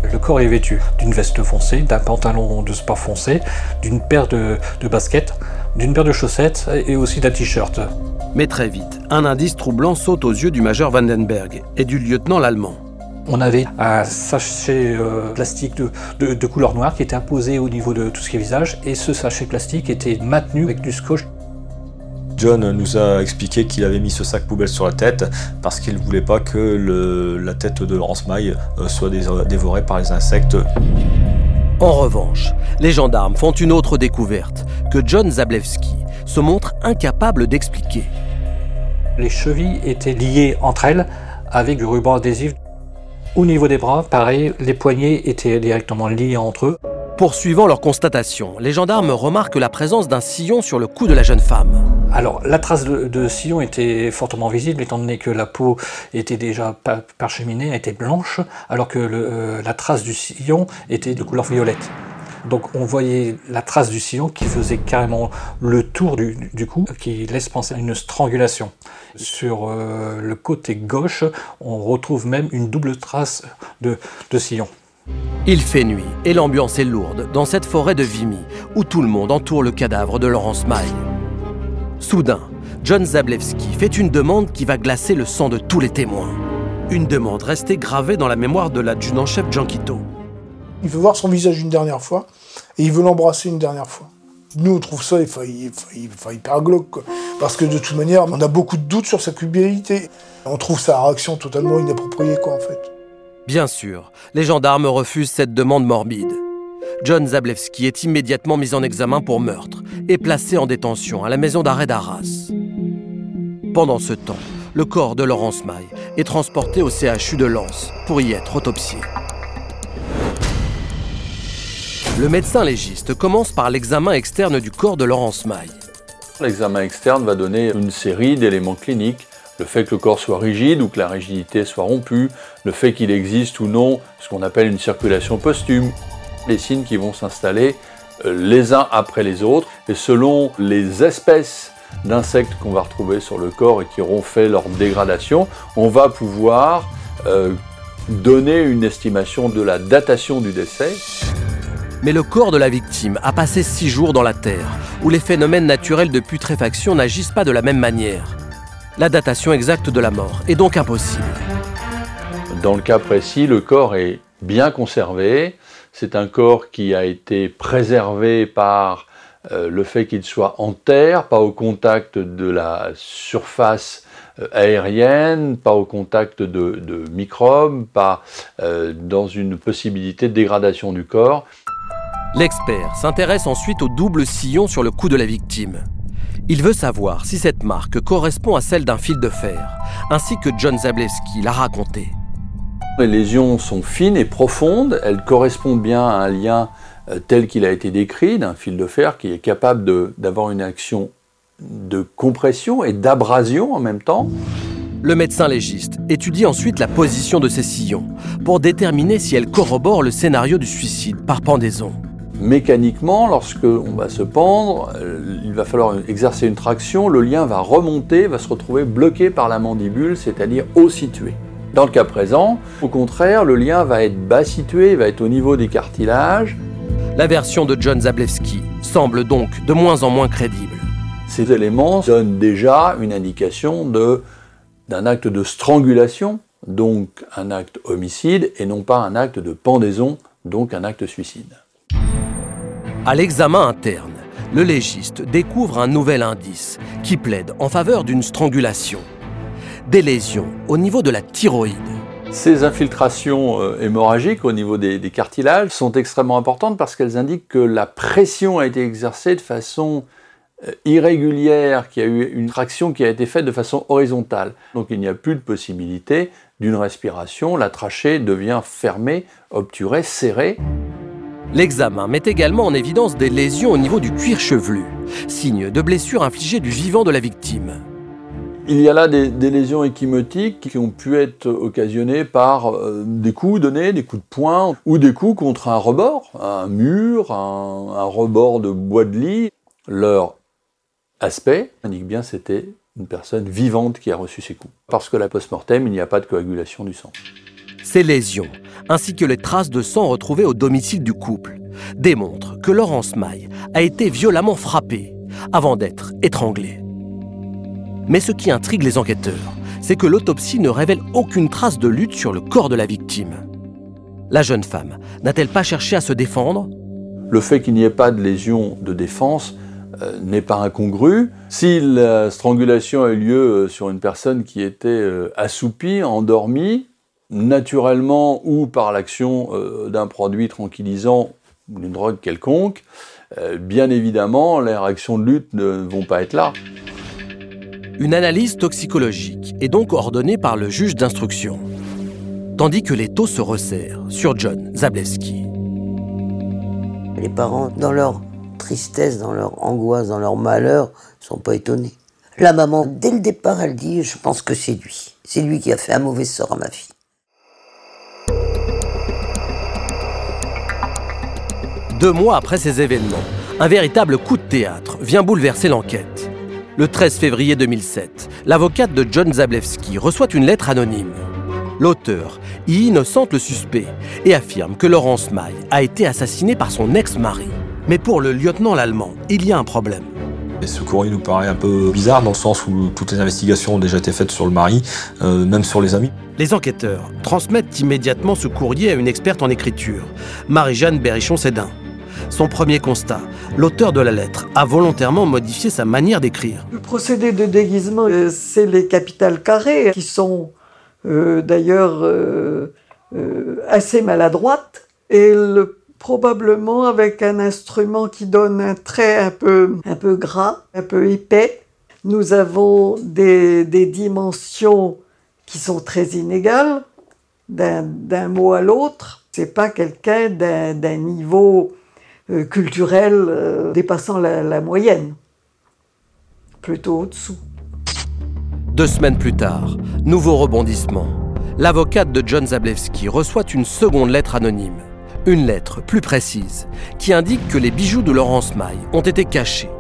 Le corps est vêtu d'une veste foncée, d'un pantalon de sport foncé, d'une paire de, de baskets, d'une paire de chaussettes et aussi d'un t-shirt. Mais très vite, un indice troublant saute aux yeux du major Vandenberg et du lieutenant l'allemand. On avait un sachet euh, plastique de, de, de, couleur noire qui était imposé au niveau de tout ce qui est visage et ce sachet plastique était maintenu avec du scotch. John nous a expliqué qu'il avait mis ce sac poubelle sur la tête parce qu'il ne voulait pas que le, la tête de Laurence Maille euh, soit dévorée par les insectes. En revanche, les gendarmes font une autre découverte que John Zablewski se montre incapable d'expliquer. Les chevilles étaient liées entre elles avec du ruban adhésif. Au niveau des bras, pareil, les poignets étaient directement liés entre eux. Poursuivant leur constatation, les gendarmes remarquent la présence d'un sillon sur le cou de la jeune femme. Alors, la trace de, de, sillon était fortement visible, étant donné que la peau était déjà parcheminée, était blanche, alors que le, euh, la trace du sillon était de couleur violette. Donc on voyait la trace du sillon qui faisait carrément le tour du, cou, qui laisse penser à une strangulation. Sur euh, le côté gauche, on retrouve même une double trace de, de sillon. Il fait nuit et l'ambiance est lourde dans cette forêt de Vimy où tout le monde entoure le cadavre de Laurence Maille. Soudain, John Zablewski fait une demande qui va glacer le sang de tous les témoins. Une demande restée gravée dans la mémoire de l'adjudant-chef Gianquito. Il veut voir son visage une dernière fois et il veut l'embrasser une dernière fois. Nous, on trouve ça hyper glauque, parce que de toute manière, on a beaucoup de doutes sur sa culpabilité. On trouve sa réaction totalement inappropriée, quoi, en fait. Bien sûr, les gendarmes refusent cette demande morbide. John Zablewski est immédiatement mis en examen pour meurtre et placé en détention à la maison d'arrêt d'Arras. Pendant ce temps, le corps de Laurence Maille est transporté au CHU de Lens pour y être autopsié. Le médecin légiste commence par l'examen externe du corps de Laurence Maille. L'examen externe va donner une série d'éléments cliniques le fait que le corps soit rigide ou que la rigidité soit rompue, le fait qu'il existe ou non ce qu'on appelle une circulation posthume, les signes qui vont s'installer les uns après les autres, et selon les espèces d'insectes qu'on va retrouver sur le corps et qui auront fait leur dégradation, on va pouvoir euh, donner une estimation de la datation du décès. Mais le corps de la victime a passé six jours dans la terre, où les phénomènes naturels de putréfaction n'agissent pas de la même manière la datation exacte de la mort est donc impossible. Dans le cas précis, le corps est bien conservé. C'est un corps qui a été préservé par euh, le fait qu'il soit en terre, pas au contact de la surface euh, aérienne, pas au contact de, microbes, pas euh, dans une possibilité de dégradation du corps. L'expert s'intéresse ensuite au double sillon sur le cou de la victime. Il veut savoir si cette marque correspond à celle d'un fil de fer, ainsi que John Zablewski l'a raconté. Les lésions sont fines et profondes, elles correspondent bien à un lien euh, tel qu'il a été décrit, d'un fil de fer qui est capable d'avoir une action de compression et d'abrasion en même temps. Le médecin légiste étudie ensuite la position de ces sillons pour déterminer si elles corroborent le scénario du suicide par pendaison mécaniquement, lorsque on va se pendre, euh, il va falloir exercer une traction, le lien va remonter, va se retrouver bloqué par la mandibule, c'est-à-dire haut situé. Dans le cas présent, au contraire, le lien va être bas situé, va être au niveau des cartilages. La version de John Zablewski semble donc de moins en moins crédible. Ces éléments donnent déjà une indication d'un acte de strangulation, donc un acte homicide, et non pas un acte de pendaison, donc un acte suicide. À l'examen interne, le légiste découvre un nouvel indice qui plaide en faveur d'une strangulation. Des lésions au niveau de la thyroïde. Ces infiltrations euh, hémorragiques au niveau des, cartilages sont extrêmement importantes parce qu'elles indiquent que la pression a été exercée de façon euh, irrégulière, qu'il y a eu une traction qui a été faite de façon horizontale. Donc il n'y a plus de possibilité d'une respiration, la trachée devient fermée, obturée, serrée. L'examen met également en évidence des lésions au niveau du cuir chevelu, signe de blessures infligées du vivant de la victime. Il y a là des, lésions échymotiques qui ont pu être occasionnées par euh, des coups donnés, des coups de poing, ou des coups contre un rebord, un mur, un, un rebord de bois de lit. Leur aspect indique bien c'était une personne vivante qui a reçu ces coups. Parce que la post-mortem, il n'y a pas de coagulation du sang. Ces lésions, ainsi que les traces de sang retrouvées au domicile du couple, démontrent que Laurence Maille a été violemment frappée avant d'être étranglée. Mais ce qui intrigue les enquêteurs, c'est que l'autopsie ne révèle aucune trace de lutte sur le corps de la victime. La jeune femme n'a-t-elle pas cherché à se défendre? Le fait qu'il n'y ait pas de lésion de défense euh, n'est pas incongru. Si la strangulation a eu lieu euh, sur une personne qui était euh, assoupie, endormie, naturellement ou par l'action euh, d'un produit tranquillisant ou d'une drogue quelconque, euh, bien évidemment, les réactions de lutte ne vont pas être là. Une analyse toxicologique est donc ordonnée par le juge d'instruction, tandis que les taux se resserrent sur John Zablewski. Les parents, dans leur tristesse, dans leur angoisse, dans leur malheur, sont pas étonnés. La maman, dès le départ, elle dit Je pense que c'est lui. C'est lui qui a fait un mauvais sort à ma fille. Deux mois après ces événements, un véritable coup de théâtre vient bouleverser l'enquête. Le 13 février 2007, l'avocate de John Zablewski reçoit une lettre anonyme. L'auteur y innocente le suspect et affirme que Laurence Maille a été assassinée par son ex-mari. Mais pour le lieutenant l'allemand, il y a un problème. Et ce courrier nous paraît un peu bizarre dans le sens où toutes les investigations ont déjà été faites sur le mari, euh, même sur les amis. Les enquêteurs transmettent immédiatement ce courrier à une experte en écriture, Marie-Jeanne Berrichon-Sédin. Son premier constat, l'auteur de la lettre a volontairement modifié sa manière d'écrire. Le procédé de déguisement, euh, c'est les capitales carrées qui sont euh, d'ailleurs euh, assez maladroites et le- probablement avec un instrument qui donne un trait un peu, un peu gras, un peu épais. Nous avons des, des dimensions qui sont très inégales d'un mot à l'autre. C'est pas quelqu'un d'un niveau euh, culturel euh, dépassant la, la moyenne, plutôt au-dessous. Deux semaines plus tard, nouveau rebondissement. L'avocate de John Zablewski reçoit une seconde lettre anonyme. Une lettre plus précise, qui indique que les bijoux de Laurence Maille ont été cachés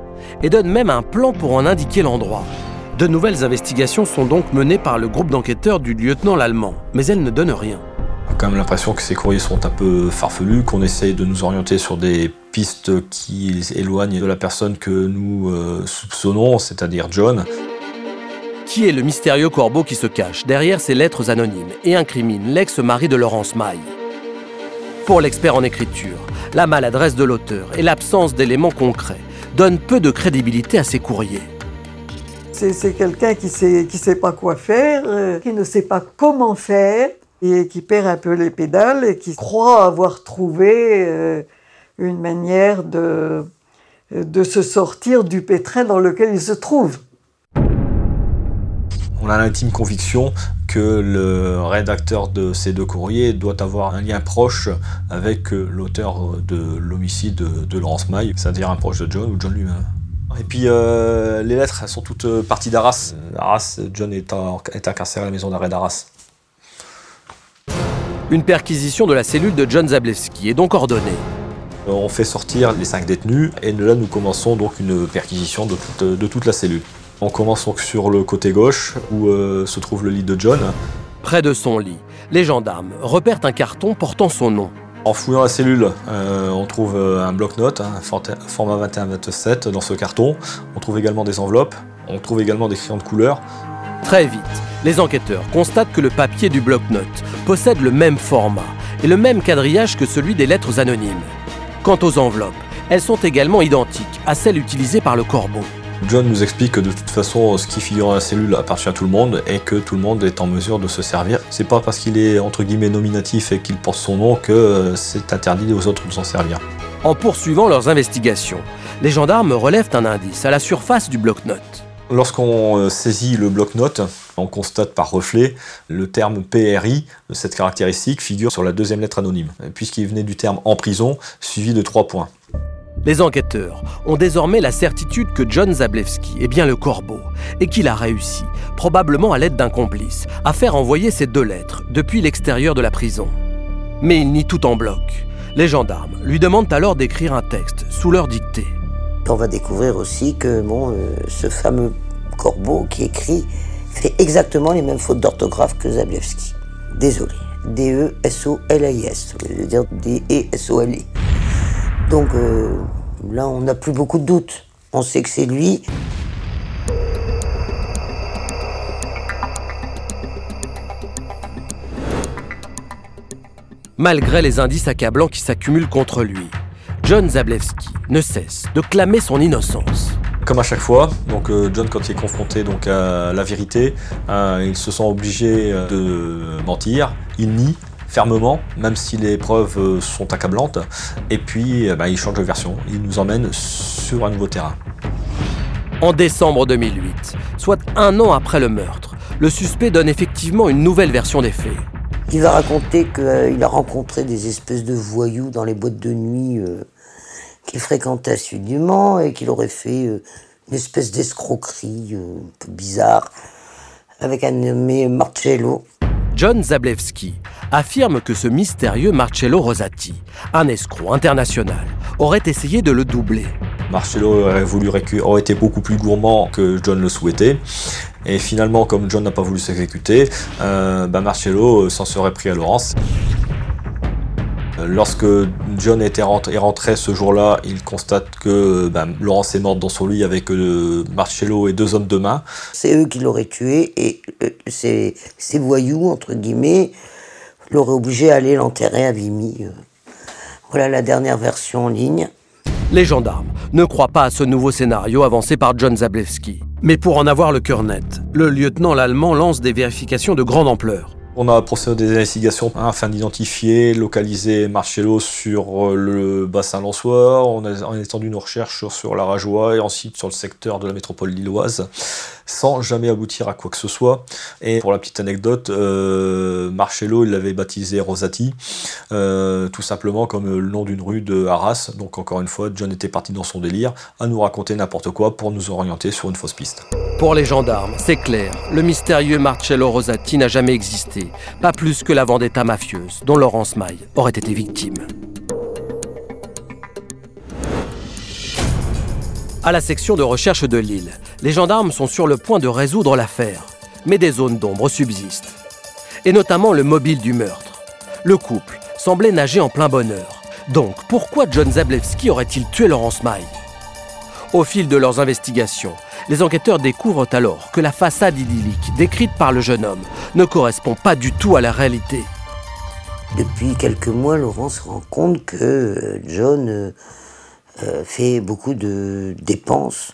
et donne même un plan pour en indiquer l'endroit. De nouvelles investigations sont donc menées par le groupe d'enquêteurs du lieutenant l'allemand, mais elles ne donnent rien. On a quand même l'impression que ces courriers sont un peu farfelus, qu'on essaye de nous orienter sur des pistes qui éloignent de la personne que nous euh, soupçonnons, c'est-à-dire John. Qui est le mystérieux corbeau qui se cache derrière ces lettres anonymes et incrimine l'ex-mari de Laurence Maille? Pour l'expert en écriture, la maladresse de l'auteur et l'absence d'éléments concrets donnent peu de crédibilité à ces courriers. C'est c'est quelqu'un qui sait, qui sait pas quoi faire, euh, qui ne sait pas comment faire, et qui perd un peu les pédales et qui croit avoir trouvé euh, une manière de, de se sortir du pétrin dans lequel il se trouve. On a l'intime conviction que le rédacteur de ces deux courriers doit avoir un lien proche avec euh, l'auteur de l'homicide de, Laurence Maille, c'est-à-dire un proche de John ou John lui-même. Et puis euh, les lettres, elles sont toutes parties d'Arras. Arras, John est, est incarcéré à la maison d'arrêt d'Arras. Une perquisition de la cellule de John Zablewski est donc ordonnée. Euh, On fait sortir les cinq détenus et là nous commençons donc une perquisition de toute, de toute la cellule. On commence donc sur le côté gauche où euh, se trouve le lit de John. Près de son lit, les gendarmes repèrent un carton portant son nom. En fouillant la cellule, euh, on trouve un bloc-notes, hein, format 21-27 dans ce carton. On trouve également des enveloppes. On trouve également des crayons de couleur. Très vite, les enquêteurs constatent que le papier du bloc-notes possède le même format et le même quadrillage que celui des lettres anonymes. Quant aux enveloppes, Elles sont également identiques à celles utilisées par le corbeau. John nous explique que de toute façon, ce qui figure dans la cellule appartient à tout le monde et que tout le monde est en mesure de se servir. C'est pas parce qu'il est entre guillemets nominatif et qu'il porte son nom que euh, c'est interdit aux autres de s'en servir. En poursuivant leurs investigations, les gendarmes relèvent un indice à la surface du bloc-notes. Lorsqu'on euh, saisit le bloc-notes, on constate par reflet le terme PRI, cette caractéristique figure sur la deuxième lettre anonyme, puisqu'il venait du terme en prison, suivi de trois points. Les enquêteurs ont désormais la certitude que John Zablewski est bien le corbeau et qu'il a réussi, probablement à l'aide d'un complice, à faire envoyer ces deux lettres depuis l'extérieur de la prison. Mais il nie tout en bloc. Les gendarmes lui demandent alors d'écrire un texte sous leur dictée. On va découvrir aussi que bon, euh, ce fameux corbeau qui écrit fait exactement les mêmes fautes d'orthographe que Zablewski. Désolé. D-E-S-O-L-I-S. Je veux dire D-E-S-O-L-I. Donc euh, là, on n'a plus beaucoup de doutes. On sait que c'est lui. Malgré les indices accablants qui s'accumulent contre lui, John Zablewski ne cesse de clamer son innocence. Comme à chaque fois, donc euh, John quand il est confronté donc à la vérité, euh, il se sent obligé euh, de mentir. Il nie fermement, même si les preuves sont accablantes. Et puis, bah, il change de version. Il nous emmène sur un nouveau terrain. En décembre 2008, soit un an après le meurtre, le suspect donne effectivement une nouvelle version des faits. Il va raconter qu'il a rencontré des espèces de voyous dans les boîtes de nuit euh, qu'il fréquentait assidûment et qu'il aurait fait euh, une espèce d'escroquerie euh, un peu bizarre avec un nommé Marcello. John Zablewski affirme que ce mystérieux Marcello Rosati, un escroc international, aurait essayé de le doubler. Marcello aurait, voulu aurait été beaucoup plus gourmand que John le souhaitait. Et finalement, comme John n'a pas voulu s'exécuter, euh, bah, Marcello s'en serait pris à Laurence. Euh, lorsque John était rentré, est rentré ce jour-là, il constate que bah, Laurence est morte dans son lit avec Marcello et deux hommes de main. C'est eux qui l'auraient tué et ces, ces, voyous, entre guillemets, l'auraient obligé à aller l'enterrer à Vimy. Voilà la dernière version en ligne. Les gendarmes ne croient pas à ce nouveau scénario avancé par John Zablewski. Mais pour en avoir le cœur net, le lieutenant l'allemand lance des vérifications de grande ampleur. On a procédé des investigations afin d'identifier, localiser Marcello sur euh, le bassin lançois. On a, étendu nos recherches sur, la Rajoie et ensuite sur le secteur de la métropole lilloise, sans jamais aboutir à quoi que ce soit. Et pour la petite anecdote, euh, Marcello, il l'avait baptisé Rosati, euh, tout simplement comme le nom d'une rue de Arras. Donc encore une fois, John était parti dans son délire à nous raconter n'importe quoi pour nous orienter sur une fausse piste. Pour les gendarmes, c'est clair, le mystérieux Marcello Rosati n'a jamais existé pas plus que la vendetta mafieuse dont Laurence Maille aurait été victime. À la section de recherche de Lille, les gendarmes sont sur le point de résoudre l'affaire, mais des zones d'ombre subsistent. Et notamment le mobile du meurtre. Le couple semblait nager en plein bonheur. Donc, pourquoi John Zablewski aurait-il tué Laurence Maille? Au fil de leurs investigations, les enquêteurs découvrent alors que la façade idyllique décrite par le jeune homme ne correspond pas du tout à la réalité. Depuis quelques mois, Laurent se rend compte que euh, John euh, euh, fait beaucoup de dépenses,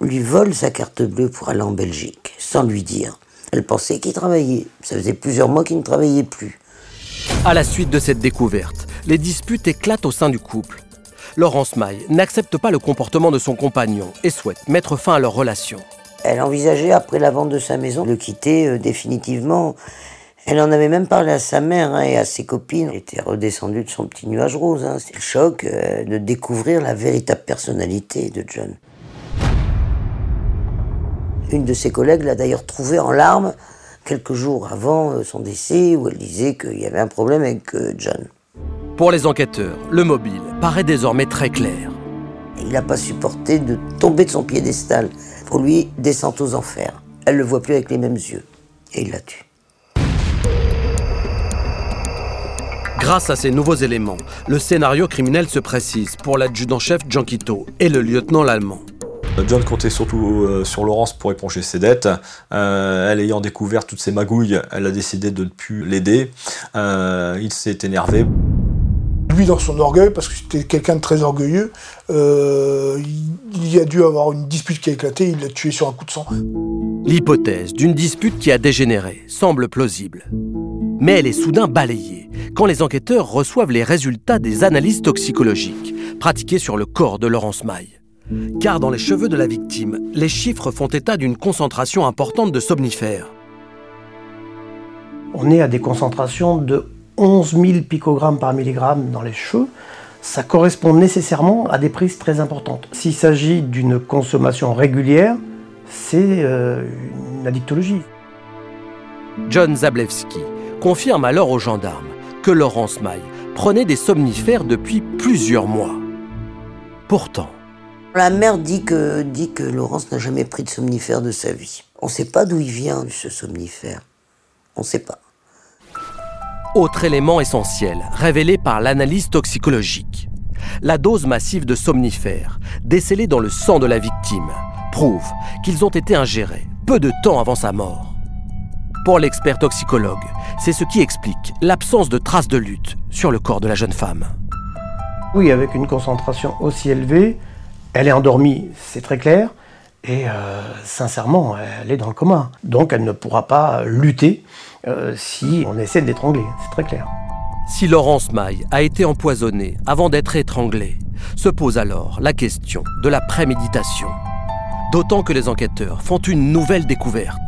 lui vole sa carte bleue pour aller en Belgique, sans lui dire. Elle pensait qu'il travaillait. Ça faisait plusieurs mois qu'il ne travaillait plus. À la suite de cette découverte, les disputes éclatent au sein du couple. Laurence Maille n'accepte pas le comportement de son compagnon et souhaite mettre fin à leur relation. Elle envisageait, après la vente de sa maison, de le quitter euh, définitivement. Elle en avait même parlé à sa mère hein, et à ses copines. Elle était redescendue de son petit nuage rose. Hein. C'est le choc euh, de découvrir la véritable personnalité de John. Une de ses collègues l'a d'ailleurs trouvé en larmes quelques jours avant euh, son décès, où elle disait qu'il y avait un problème avec John. Pour les enquêteurs, le mobile paraît désormais très clair. Il n'a pas supporté de tomber de son piédestal. Pour lui, descente aux enfers. Elle le voit plus avec les mêmes yeux. Et il la tue. Grâce à ces nouveaux éléments, le scénario criminel se précise pour l'adjudant-chef Gianquito et le lieutenant l'allemand. John comptait surtout euh, sur Laurence pour éponger ses dettes. Euh, elle ayant découvert toutes ces magouilles, elle a décidé de ne plus l'aider. Euh, il s'est énervé. Lui, dans son orgueil, parce que c'était quelqu'un de très orgueilleux, euh, il, a dû avoir une dispute qui a éclaté, il l'a tué sur un coup de sang. L'hypothèse d'une dispute qui a dégénéré semble plausible. Mais elle est soudain balayée quand les enquêteurs reçoivent les résultats des analyses toxicologiques pratiquées sur le corps de Laurence Maille. Car dans les cheveux de la victime, les chiffres font état d'une concentration importante de somnifères. On est à des concentrations de 11 000 picogrammes par milligramme dans les cheveux, ça correspond nécessairement à des prises très importantes. S'il s'agit d'une consommation régulière, c'est euh, une addictologie. John Zablewski confirme alors aux gendarmes que Laurence Maille prenait des somnifères depuis plusieurs mois. Pourtant, la mère dit que, dit que Laurence n'a jamais pris de somnifère de sa vie. On ne sait pas d'où il vient, ce somnifère. On ne sait pas. Autre élément essentiel révélé par l'analyse toxicologique. La dose massive de somnifères décelée dans le sang de la victime prouve qu'ils ont été ingérés peu de temps avant sa mort. Pour l'expert toxicologue, c'est ce qui explique l'absence de traces de lutte sur le corps de la jeune femme. Oui, avec une concentration aussi élevée, elle est endormie, c'est très clair, et euh, sincèrement, elle est dans le coma. Donc elle ne pourra pas lutter euh, si on essaie de l'étrangler, c'est très clair. Si Laurence Maille a été empoisonnée avant d'être étranglée, se pose alors la question de la préméditation. D'autant que les enquêteurs font une nouvelle découverte.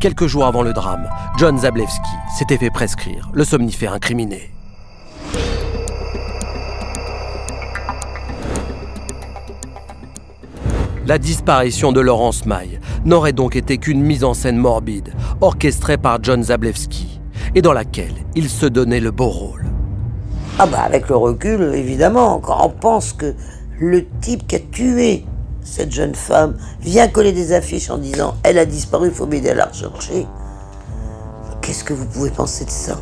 Quelques jours avant le drame, John Zablewski s'était fait prescrire le somnifère incriminé. La disparition de Laurence Maille n'aurait donc été qu'une mise en scène morbide, orchestrée par John Zablewski, et dans laquelle il se donnait le beau rôle. Ah bah avec le recul, évidemment, quand on pense que le type qui a tué cette jeune femme vient coller des affiches en disant « Elle a disparu, il faut m'aider à la rechercher », qu'est-ce que vous pouvez penser de ça?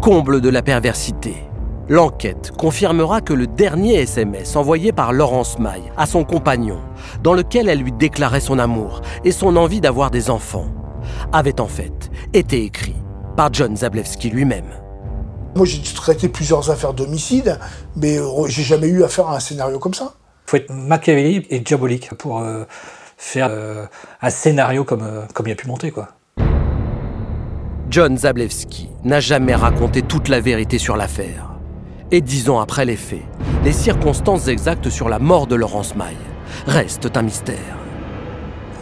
Comble de la perversité. L'enquête confirmera que le dernier SMS envoyé par Laurence Maille à son compagnon, dans lequel elle lui déclarait son amour et son envie d'avoir des enfants, avait en fait été écrit par John Zablewski lui-même. Moi, j'ai traité plusieurs affaires d'homicide, mais euh, j'ai jamais eu affaire à un scénario comme ça. Il faut être machiavélique et diabolique pour euh, faire euh, un scénario comme, comme il a pu monter, quoi. John Zablewski n'a jamais raconté toute la vérité sur l'affaire. Et dix ans après les faits, les circonstances exactes sur la mort de Laurence Maille restent un mystère.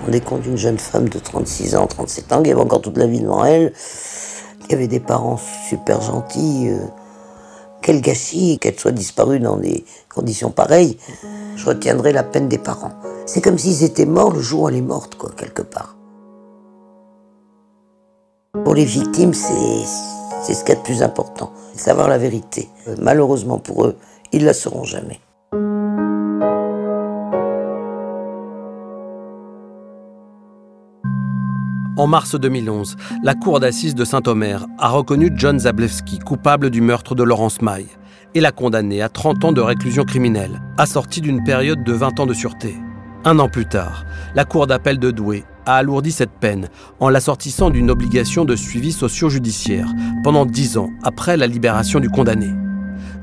On est compte d'une jeune femme de 36 ans, 37 ans, qui avait encore toute la vie devant elle, qui avait des parents super gentils. Euh, quel gâchis qu'elle soit disparue dans des conditions pareilles. Je retiendrai la peine des parents. C'est comme s'ils étaient morts le jour où elle est morte, quoi, quelque part. Pour les victimes, c'est c'est ce qu'il y a de plus important, savoir la vérité. Malheureusement pour eux, ils ne la sauront jamais. En mars 2011, la cour d'assises de Saint-Omer a reconnu John Zablewski coupable du meurtre de Laurence Maille et l'a condamné à 30 ans de réclusion criminelle, assortie d'une période de 20 ans de sûreté. Un an plus tard, la cour d'appel de Douai a alourdi cette peine en l'assortissant d'une obligation de suivi socio-judiciaire pendant dix ans après la libération du condamné.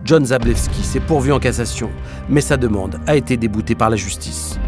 John Zablewski s'est pourvu en cassation, mais sa demande a été déboutée par la justice.